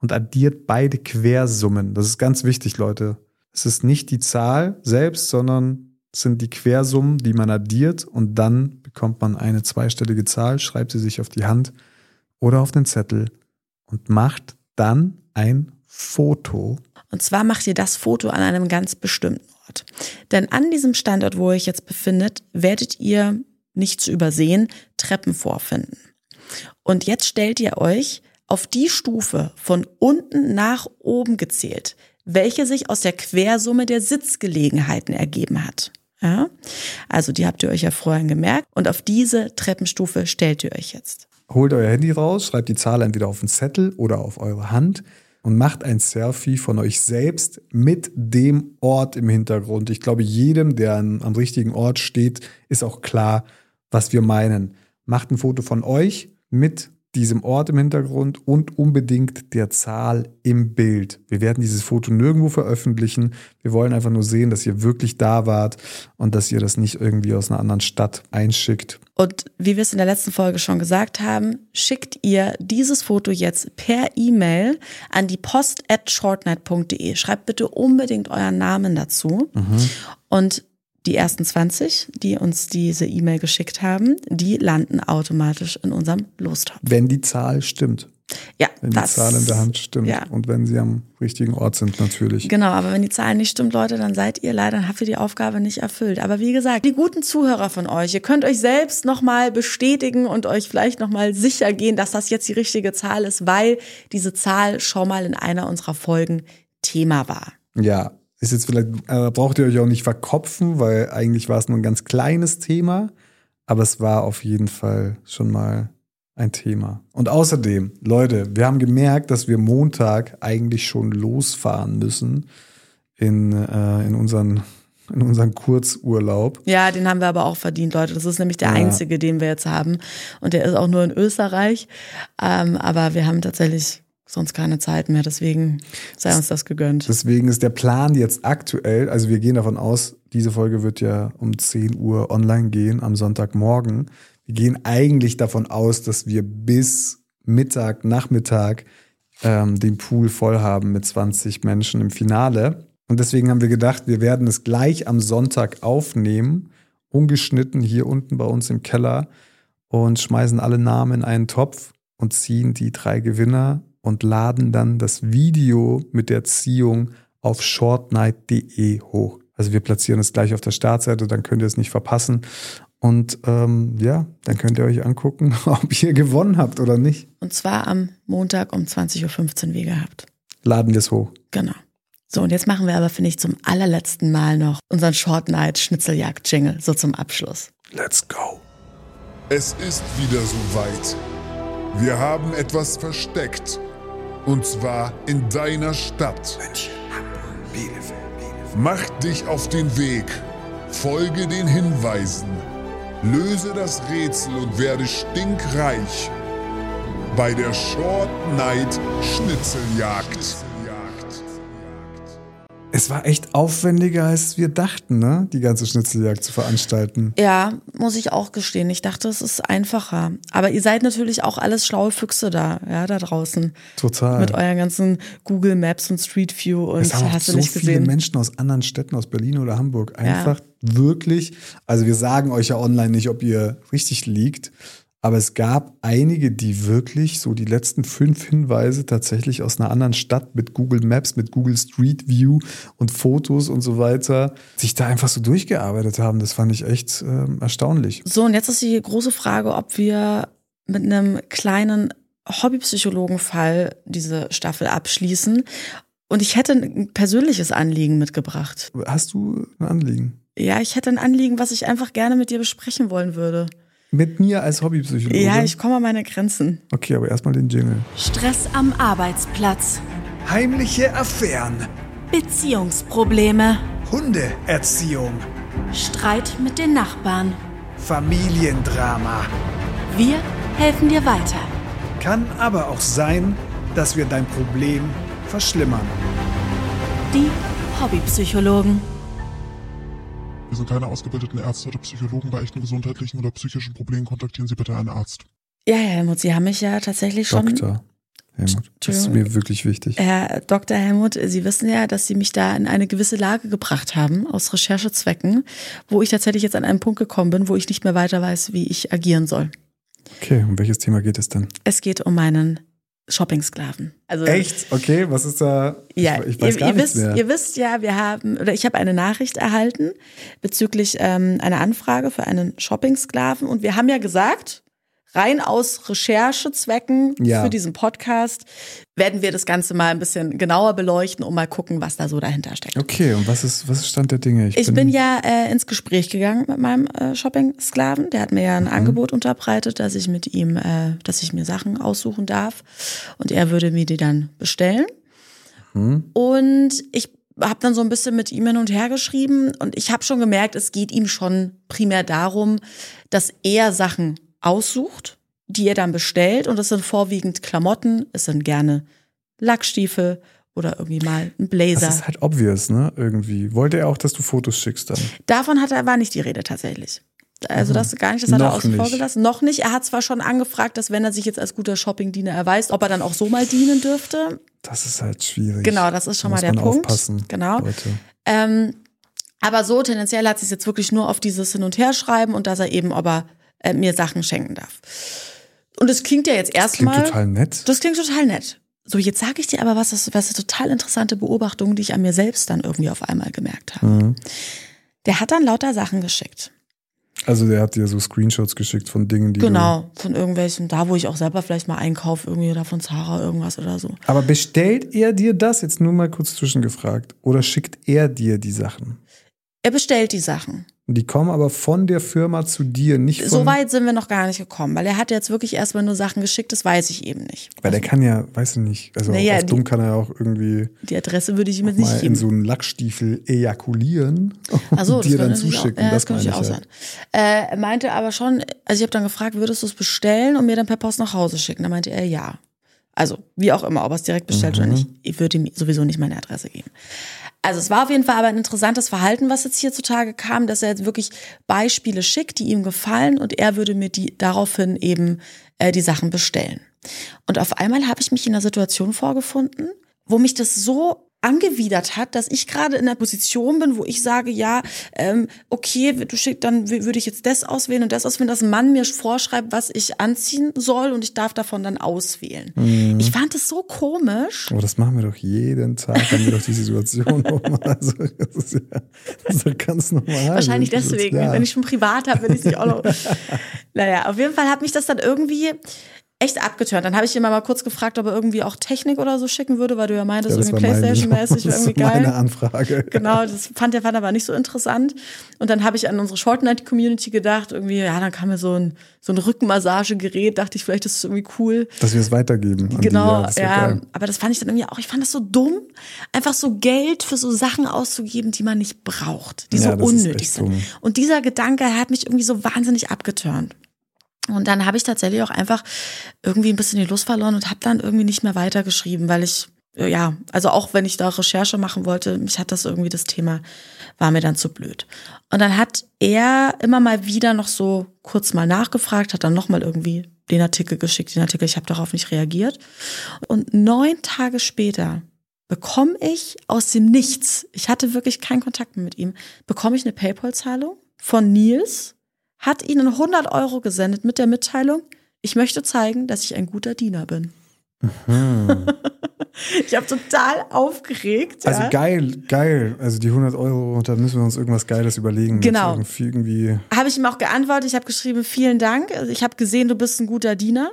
und addiert beide Quersummen. Das ist ganz wichtig, Leute. Es ist nicht die Zahl selbst, sondern es sind die Quersummen, die man addiert und dann bekommt man eine zweistellige Zahl, schreibt sie sich auf die Hand oder auf den Zettel und macht dann ein Foto Und zwar macht ihr das Foto an einem ganz bestimmten Ort. Denn an diesem Standort, wo ihr euch jetzt befindet, werdet ihr nicht zu übersehen Treppen vorfinden. Und jetzt stellt ihr euch auf die Stufe von unten nach oben gezählt, welche sich aus der Quersumme der Sitzgelegenheiten ergeben hat. Ja? Also die habt ihr euch ja vorhin gemerkt und auf diese Treppenstufe stellt ihr euch jetzt. Holt euer Handy raus, schreibt die Zahl entweder auf den Zettel oder auf eure Hand und macht ein Selfie von euch selbst mit dem Ort im Hintergrund. Ich glaube, jedem, der an, am richtigen Ort steht, ist auch klar, was wir meinen. Macht ein Foto von euch mit diesem Ort im Hintergrund und unbedingt der Zahl im Bild. Wir werden dieses Foto nirgendwo veröffentlichen. Wir wollen einfach nur sehen, dass ihr wirklich da wart und dass ihr das nicht irgendwie aus einer anderen Stadt einschickt. Und wie wir es in der letzten Folge schon gesagt haben, schickt ihr dieses Foto jetzt per E-Mail an die post at shortnight.de. Schreibt bitte unbedingt euren Namen dazu. Und die ersten 20, die uns diese E-Mail geschickt haben, die landen automatisch in unserem Lostopf. Wenn die Zahl stimmt. Ja, Wenn die das, Zahl in der Hand stimmt. Ja. Und wenn sie am richtigen Ort sind, natürlich. Genau, aber wenn die Zahl nicht stimmt, Leute, dann seid ihr leider, dann habt ihr die Aufgabe nicht erfüllt. Aber wie gesagt, die guten Zuhörer von euch, ihr könnt euch selbst nochmal bestätigen und euch vielleicht nochmal sicher gehen, dass das jetzt die richtige Zahl ist, weil diese Zahl schon mal in einer unserer Folgen Thema war. Ja, ist jetzt vielleicht, äh, braucht ihr euch auch nicht verkopfen, weil eigentlich war es nur ein ganz kleines Thema, aber es war auf jeden Fall schon mal ein Thema. Und außerdem, Leute, wir haben gemerkt, dass wir Montag eigentlich schon losfahren müssen in, äh, in unseren in unseren Kurzurlaub. Ja, den haben wir aber auch verdient, Leute. Das ist nämlich der Ja. einzige, den wir jetzt haben. Und der ist auch nur in Österreich. Ähm, aber wir haben tatsächlich sonst keine Zeit mehr. Deswegen sei uns das gegönnt. Deswegen ist der Plan jetzt aktuell, also wir gehen davon aus, diese Folge wird ja um 10 Uhr online gehen am Sonntagmorgen. Wir gehen eigentlich davon aus, dass wir bis Mittag, Nachmittag ähm, den Pool voll haben mit 20 Menschen im Finale. Und deswegen haben wir gedacht, wir werden es gleich am Sonntag aufnehmen, ungeschnitten hier unten bei uns im Keller und schmeißen alle Namen in einen Topf und ziehen die drei Gewinner und laden dann das Video mit der Ziehung auf shortnight.de hoch. Also wir platzieren es gleich auf der Startseite, dann könnt ihr es nicht verpassen. Und ähm, ja, dann könnt ihr euch angucken, ob ihr gewonnen habt oder nicht. Und zwar am Montag um 20.15 Uhr wie gehabt. Laden wir es hoch. Genau. So, und jetzt machen wir aber, finde ich, zum allerletzten Mal noch unseren Short Night Schnitzeljagd-Jingle, so zum Abschluss. Let's go. Es ist wieder soweit. Wir haben etwas versteckt. Und zwar in deiner Stadt. München, Hamburg, Bielefeld, Bielefeld. Mach dich auf den Weg. Folge den Hinweisen. Löse das Rätsel und werde stinkreich. Bei der Short Night Schnitzeljagd. Es war echt aufwendiger, als wir dachten, ne? Die ganze Schnitzeljagd zu veranstalten. Ja, muss ich auch gestehen. Ich dachte, es ist einfacher. Aber ihr seid natürlich auch alles schlaue Füchse da, ja, da draußen. Total. Mit euren ganzen Google Maps und Street View und Es haben hast du so nicht viele gesehen. Menschen aus anderen Städten, aus Berlin oder Hamburg, einfach wirklich, also wir sagen euch ja online nicht, ob ihr richtig liegt, aber es gab einige, die wirklich so die letzten fünf Hinweise tatsächlich aus einer anderen Stadt mit Google Maps, mit Google Street View und Fotos und so weiter, sich da einfach so durchgearbeitet haben. Das fand ich echt ähm, erstaunlich. So, und jetzt ist die große Frage, ob wir mit einem kleinen Hobbypsychologenfall diese Staffel abschließen. Und ich hätte ein persönliches Anliegen mitgebracht. Hast du ein Anliegen? Ja, ich hätte ein Anliegen, was ich einfach gerne mit dir besprechen wollen würde. Mit mir als Hobbypsychologe? Ja, ich komme an meine Grenzen. Okay, aber erstmal den Jingle. Stress am Arbeitsplatz. Heimliche Affären, Beziehungsprobleme. Hundeerziehung, Streit mit den Nachbarn. Familiendrama. Wir helfen dir weiter. Kann aber auch sein, dass wir dein Problem verschlimmern. Die Hobbypsychologen. Wir sind keine ausgebildeten Ärzte oder Psychologen. Bei echten gesundheitlichen oder psychischen Problemen kontaktieren Sie bitte einen Arzt. Ja, Herr Helmut, Sie haben mich ja tatsächlich schon. Doktor. Helmut, das ist mir wirklich wichtig. Herr Dr. Helmut, Sie wissen ja, dass Sie mich da in eine gewisse Lage gebracht haben, aus Recherchezwecken, wo ich tatsächlich jetzt an einen Punkt gekommen bin, wo ich nicht mehr weiter weiß, wie ich agieren soll. Okay, um welches Thema geht es denn? Es geht um meinen Shopping-Sklaven. Also, Echt? Okay, was ist da? Ja, ich, ich weiß ihr, gar ihr, wisst, mehr. ihr wisst ja, wir haben, oder ich habe eine Nachricht erhalten bezüglich ähm, einer Anfrage für einen Shopping-Sklaven und wir haben ja gesagt, rein aus Recherchezwecken Ja. für diesen Podcast werden wir das Ganze mal ein bisschen genauer beleuchten und mal gucken, was da so dahinter steckt. Okay, und was ist, was ist Stand der Dinge? Ich bin ja äh, ins Gespräch gegangen mit meinem äh, Shopping-Sklaven. Der hat mir ja ein Angebot unterbreitet, dass ich mit ihm, äh, dass ich mir Sachen aussuchen darf. Und er würde mir die dann bestellen. Und ich habe dann so ein bisschen mit ihm hin und her geschrieben. Und ich habe schon gemerkt, es geht ihm schon primär darum, dass er Sachen aussucht, die er dann bestellt. Und das sind vorwiegend Klamotten. Es sind gerne Lackstiefel oder irgendwie mal ein Blazer. Das ist halt obvious, ne? Irgendwie. Wollte er auch, dass du Fotos schickst dann? Davon hat er, war nicht die Rede tatsächlich. Also das gar nicht, das hat er Noch außen vor nicht. gelassen. Noch nicht. Er hat zwar schon angefragt, dass wenn er sich jetzt als guter Shopping-Diener erweist, ob er dann auch so mal dienen dürfte. Das ist halt schwierig. Genau, das ist schon Da mal der man Punkt. Aufpassen, Genau. Ähm, aber so tendenziell hat sich jetzt wirklich nur auf dieses Hin- und Herschreiben und dass er eben, ob er äh, mir Sachen schenken darf. Und es klingt ja jetzt Klingt erstmal. total nett. Das klingt total nett. So, jetzt sage ich dir aber was, das, was eine total interessante Beobachtung, die ich an mir selbst dann irgendwie auf einmal gemerkt habe. Mhm. Der hat dann lauter Sachen geschickt. Also der hat dir so Screenshots geschickt von Dingen, die Genau, von irgendwelchen, da wo ich auch selber vielleicht mal einkaufe, irgendwie oder von Zara irgendwas oder so. Aber bestellt er dir das jetzt nur mal kurz zwischengefragt oder schickt er dir die Sachen? Er bestellt die Sachen. Und die kommen aber von der Firma zu dir, nicht von. So weit sind wir noch gar nicht gekommen, weil er hat jetzt wirklich erstmal nur Sachen geschickt, das weiß ich eben nicht. Weil der kann ja, weiß ich nicht, also Naja, auf dumm kann er ja auch irgendwie Die Adresse würde ich ihm jetzt mal nicht in geben. so einen Lackstiefel ejakulieren und Ach so, das dir dann zuschicken. Auch, ja, das, das könnte ich auch halt. sein. Äh, er meinte aber schon, also ich habe dann gefragt, würdest du es bestellen und mir dann per Post nach Hause schicken? Da meinte er ja. Also, wie auch immer, ob er es direkt bestellt Mhm. oder nicht. Ich würde ihm sowieso nicht meine Adresse geben. Also es war auf jeden Fall aber ein interessantes Verhalten, was jetzt hier zutage kam, dass er jetzt wirklich Beispiele schickt, die ihm gefallen und er würde mir die daraufhin eben äh, die Sachen bestellen. Und auf einmal habe ich mich in einer Situation vorgefunden, wo mich das so angewidert hat, dass ich gerade in der Position bin, wo ich sage, ja, ähm, okay, du schickst, dann würde ich jetzt das auswählen und das auswählen, dass ein Mann mir vorschreibt, was ich anziehen soll und ich darf davon dann auswählen. Mhm. Ich fand es so komisch. Aber das machen wir doch jeden Tag, haben wir doch die Situation nochmal. Also, das ist ja das ist doch ganz normal. Wahrscheinlich Das ist- deswegen. ja. Wenn ich schon privat habe, will ich nicht auch noch. naja, auf jeden Fall hat mich das dann irgendwie echt abgeturnt. Dann habe ich ihn mal kurz gefragt, ob er irgendwie auch Technik oder so schicken würde, weil du ja meintest, Ja, das irgendwie war Playstation-mäßig das irgendwie war geil. meine Anfrage. Genau, das fand der fand aber nicht so interessant. Und dann habe ich an unsere Short Night Community gedacht, irgendwie, ja, dann kam mir so ein, so ein Rückenmassagegerät, dachte ich, vielleicht ist es irgendwie cool. Dass wir es weitergeben. die, Genau, wär ja, geil. aber das fand ich dann irgendwie auch, ich fand das so dumm, einfach so Geld für so Sachen auszugeben, die man nicht braucht, die Ja, so unnötig sind. dumm. Und dieser Gedanke hat mich irgendwie so wahnsinnig abgeturnt. Und dann habe ich tatsächlich auch einfach irgendwie ein bisschen die Lust verloren und habe dann irgendwie nicht mehr weitergeschrieben, weil ich, äh, ja, also auch wenn ich da Recherche machen wollte, mich hat das irgendwie das Thema, war mir dann zu blöd. Und dann hat er immer mal wieder noch so kurz mal nachgefragt, hat dann nochmal irgendwie den Artikel geschickt, den Artikel, ich habe darauf nicht reagiert. Und neun Tage später bekomme ich aus dem Nichts, ich hatte wirklich keinen Kontakt mehr mit ihm, bekomme ich eine PayPal-Zahlung von Nils, hat ihnen 100 Euro gesendet mit der Mitteilung, ich möchte zeigen, dass ich ein guter Diener bin. ich habe total aufgeregt. Also ja. geil, geil. Also die 100 Euro, und da müssen wir uns irgendwas Geiles überlegen. Genau. Irgendwie, irgendwie Habe ich ihm auch geantwortet, ich habe geschrieben, vielen Dank. Also ich habe gesehen, du bist ein guter Diener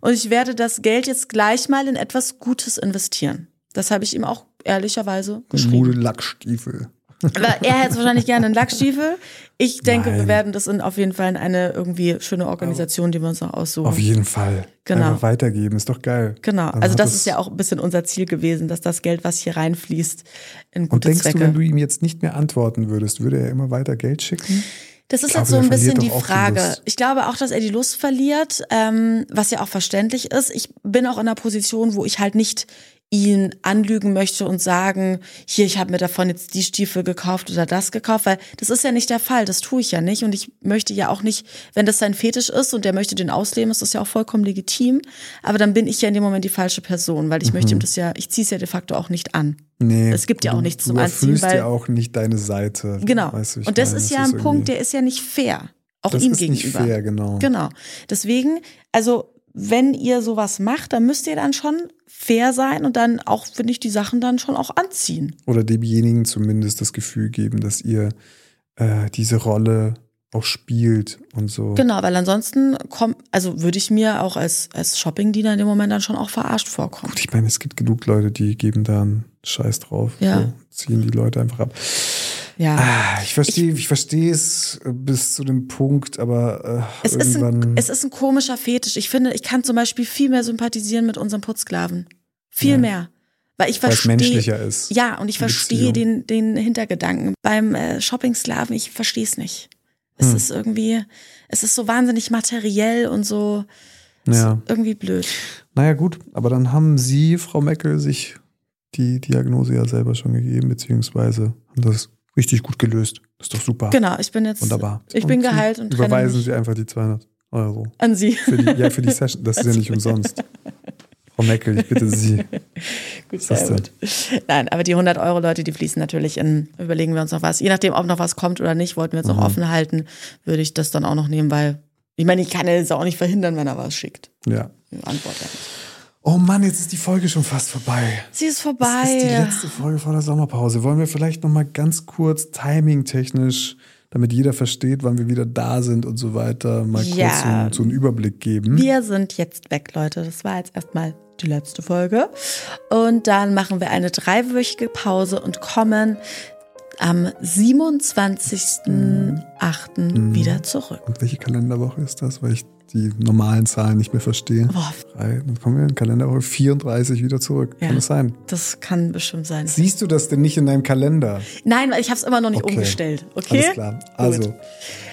und ich werde das Geld jetzt gleich mal in etwas Gutes investieren. Das habe ich ihm auch ehrlicherweise geschrieben. Mode Lackstiefel. Aber er hätte wahrscheinlich gerne einen Lackstiefel. Ich denke, wir Nein. werden das in, auf jeden Fall in eine irgendwie schöne Organisation, die wir uns noch aussuchen. Auf jeden Fall. Genau. Einfach weitergeben, ist doch geil. Genau. Dann Also das ist ja auch ein bisschen unser Ziel gewesen, dass das Geld, was hier reinfließt, in Und gute denkst Zwecke. du, wenn du ihm jetzt nicht mehr antworten würdest, würde er immer weiter Geld schicken? Das ist glaube, jetzt so ein bisschen die die Frage. Lust. ich glaube auch, dass er die Lust verliert, ähm, was ja auch verständlich ist. Ich bin auch in einer Position, wo ich halt nicht ihn anlügen möchte und sagen, hier, ich habe mir davon jetzt die Stiefel gekauft oder das gekauft, weil das ist ja nicht der Fall, das tue ich ja nicht und ich möchte ja auch nicht, wenn das sein Fetisch ist und der möchte den ausleben, ist das ja auch vollkommen legitim, aber dann bin ich ja in dem Moment die falsche Person, weil ich möchte ihm das ja, ich ziehe es ja de facto auch nicht an. Nee. Es gibt ja auch du- nichts zum du Anziehen, erfüllst weil- ja auch nicht deine Seite. Genau. Weißt du, und das meine? ist ja ein Punkt, irgendwie- der ist ja nicht fair. Auch Das ihm ist nicht gegenüber. fair, genau. Genau. Deswegen, also wenn ihr sowas macht, dann müsst ihr dann schon fair sein und dann auch, finde ich, die Sachen dann schon auch anziehen. Oder demjenigen zumindest das Gefühl geben, dass ihr äh, diese Rolle auch spielt und so. Genau, weil ansonsten kommt, also würde ich mir auch als, als Shopping-Diener in dem Moment dann schon auch verarscht vorkommen. Gut, ich meine, es gibt genug Leute, die geben da einen Scheiß drauf. Ja. So, ziehen die Leute einfach ab. Ja. Ah, ich verstehe, ich, verstehe es bis zu dem Punkt, aber äh, Es ist, irgendwann. ein, es ist ein komischer Fetisch. Ich finde, ich kann zum Beispiel viel mehr sympathisieren mit unserem Putzsklaven. Viel Ja. mehr. Weil ich verstehe. menschlicher ist, Ja, und ich verstehe den, den Hintergedanken. Beim äh, Shopping-Sklaven, ich verstehe es nicht. Es Hm. ist irgendwie, es ist so wahnsinnig materiell und so ja. irgendwie blöd. Naja, gut, aber dann haben Sie, Frau Meckel, sich die Diagnose ja selber schon gegeben, beziehungsweise haben das richtig gut gelöst. Das ist doch super. Genau, ich bin jetzt. Wunderbar. Ich bin Sie geheilt und Überweisen Sie einfach die 200 Euro. an Sie. Für die, ja, für die Session. Das ist ja nicht umsonst. Frau Meckel, ich bitte Sie. Gut, ist das sehr gut. Nein, aber die 100 Euro, Leute, die fließen natürlich in, überlegen wir uns noch was. Je nachdem, ob noch was kommt oder nicht, wollten wir jetzt noch Mhm. offen halten, würde ich das dann auch noch nehmen, weil ich meine, ich kann jetzt auch nicht verhindern, wenn er was schickt. Ja. Ich antworte ja nicht. Oh Mann, jetzt ist die Folge schon fast vorbei. Sie ist Das vorbei. ist die letzte Folge vor der Sommerpause. Wollen wir vielleicht noch mal ganz kurz timing-technisch damit jeder versteht, wann wir wieder da sind und so weiter, mal Ja. kurz so, einen- so einen Überblick geben. Wir sind jetzt weg, Leute. Das war jetzt erstmal die letzte Folge. Und dann machen wir eine dreiwöchige Pause und kommen am 27.08. wieder zurück. Und welche Kalenderwoche ist das? Weil ich die normalen Zahlen nicht mehr verstehe. Boah, dann kommen wir in Kalenderwoche 34 wieder zurück. Ja. Kann das sein? das kann bestimmt sein. Siehst du das denn nicht in deinem Kalender? Nein, weil ich habe es immer noch nicht Okay. umgestellt. Okay? Alles klar. Also,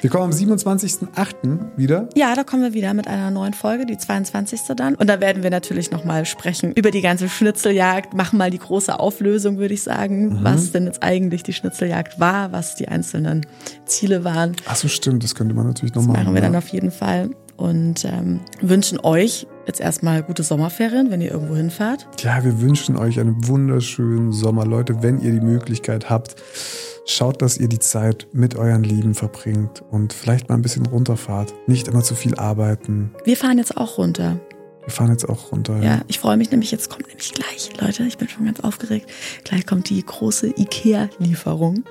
wir kommen am 27.08. wieder. Ja, da kommen wir wieder mit einer neuen Folge, die 22. dann. Und da werden wir natürlich nochmal sprechen über die ganze Schnitzeljagd, machen mal die große Auflösung, würde ich sagen, Mhm. was denn jetzt eigentlich die Schnitzeljagd war, was die einzelnen Ziele waren. Ach so, stimmt. Das könnte man natürlich noch Das machen. machen wir dann ja. auf jeden Fall. Und ähm, wünschen euch jetzt erstmal gute Sommerferien, wenn ihr irgendwo hinfahrt. Ja, wir wünschen euch einen wunderschönen Sommer. Leute, wenn ihr die Möglichkeit habt, schaut, dass ihr die Zeit mit euren Lieben verbringt und vielleicht mal ein bisschen runterfahrt. Nicht immer zu viel arbeiten. Wir fahren jetzt auch runter. Wir fahren jetzt auch runter. Ja, ich freue mich nämlich, jetzt kommt nämlich gleich, Leute, ich bin schon ganz aufgeregt. Gleich kommt die große IKEA-Lieferung.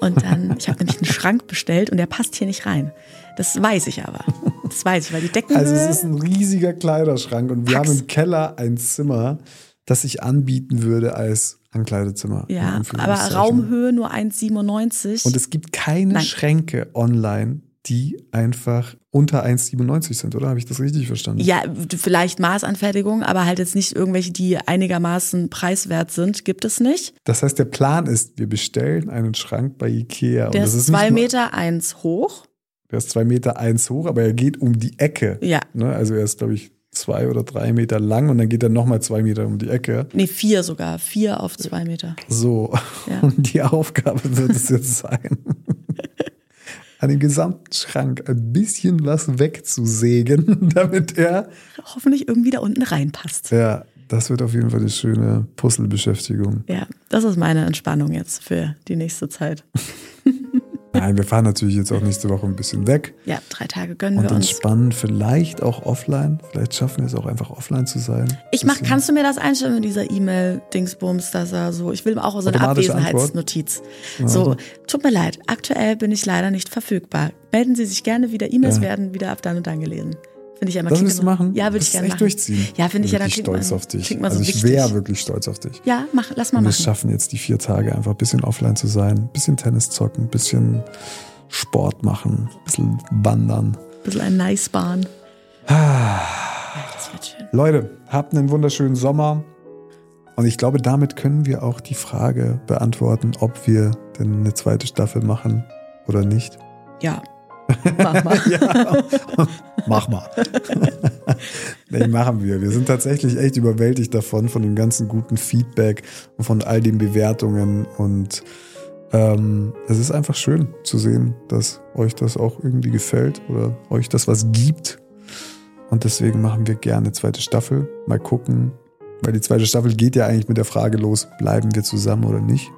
Und dann, ich habe nämlich einen Schrank bestellt und der passt hier nicht rein. Das weiß ich aber. Das weiß ich, weil die Decken. Also es ist ein riesiger Kleiderschrank und wir Pack's. haben im Keller ein Zimmer, das sich anbieten würde als Ankleidezimmer. ja, aber. Raumhöhe nur 1,97. Und es gibt keine Nein. Schränke online, die einfach unter 1,97 sind, oder? Habe ich das richtig verstanden? Ja, vielleicht Maßanfertigung, aber halt jetzt nicht irgendwelche, die einigermaßen preiswert sind, gibt es nicht. Das heißt, der Plan ist, wir bestellen einen Schrank bei Ikea. Der und das ist nicht zwei nur- Meter eins hoch. Der ist zwei Meter eins hoch, aber er geht um die Ecke. Ja. Ne? Also er ist, glaube ich, zwei oder drei Meter lang und dann geht er nochmal zwei Meter um die Ecke. Nee, vier sogar. Vier auf zwei Meter. So. Ja. Und die Aufgabe wird es jetzt sein, an dem gesamten Schrank ein bisschen was wegzusägen, damit er. Hoffentlich irgendwie da unten reinpasst. Ja, das wird auf jeden Fall eine schöne Puzzlebeschäftigung. Ja, das ist meine Entspannung jetzt für die nächste Zeit. Nein, wir fahren natürlich jetzt auch nächste Woche ein bisschen weg Ja, drei Tage gönnen und wir uns. entspannen. Vielleicht auch offline. Vielleicht schaffen wir es auch einfach offline zu sein. Ich mach, kannst du mir das einstellen mit dieser E-Mail-Dingsbums, dass er so, ich will auch so eine Abwesenheitsnotiz. So, tut mir leid, aktuell bin ich leider nicht verfügbar. Melden Sie sich gerne wieder, E-Mails Ja. werden wieder ab dann und dann gelesen. Finde ich ja immer Das willst du machen? Ja, würde ich gerne machen. durchziehen. Ja, finde ich ja, dann stolz man, auf dich. Also so ich wäre wirklich stolz auf dich. Ja, mach, lass mal Und wir machen. schaffen jetzt die vier Tage einfach ein bisschen offline zu sein, ein bisschen Tennis zocken, ein bisschen Sport machen, ein bisschen wandern. Ein bisschen ein nice Bahn. Ah. Ja, das wird schön. Leute, habt einen wunderschönen Sommer. Und ich glaube, damit können wir auch die Frage beantworten, ob wir denn eine zweite Staffel machen oder nicht. Ja. Mach mal. Ja, mach mal. nee, machen wir. Wir sind tatsächlich echt überwältigt davon, von dem ganzen guten Feedback und von all den Bewertungen. Und ähm, es ist einfach schön zu sehen, dass euch das auch irgendwie gefällt oder euch das was gibt. Und deswegen machen wir gerne eine zweite Staffel. Mal gucken, weil die zweite Staffel geht ja eigentlich mit der Frage los, bleiben wir zusammen oder nicht?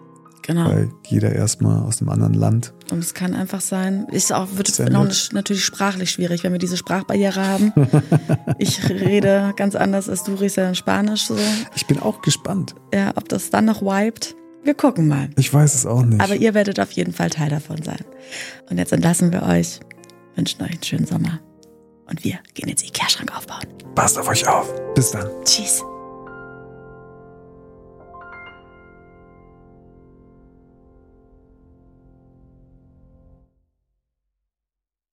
Genau. Weil jeder erstmal aus einem anderen Land. Und es kann einfach sein, ist auch, wird nett. natürlich sprachlich schwierig, wenn wir diese Sprachbarriere haben. ich rede ganz anders als du redest ja dann Spanisch so. Ich bin auch gespannt. Ja, ob das dann noch wiped. Wir gucken mal. Ich weiß es auch nicht. Aber ihr werdet auf jeden Fall Teil davon sein. Und jetzt entlassen wir euch, wünschen euch einen schönen Sommer. Und wir gehen jetzt Ikea-Schrank aufbauen. Passt auf euch auf. Bis dann. Tschüss.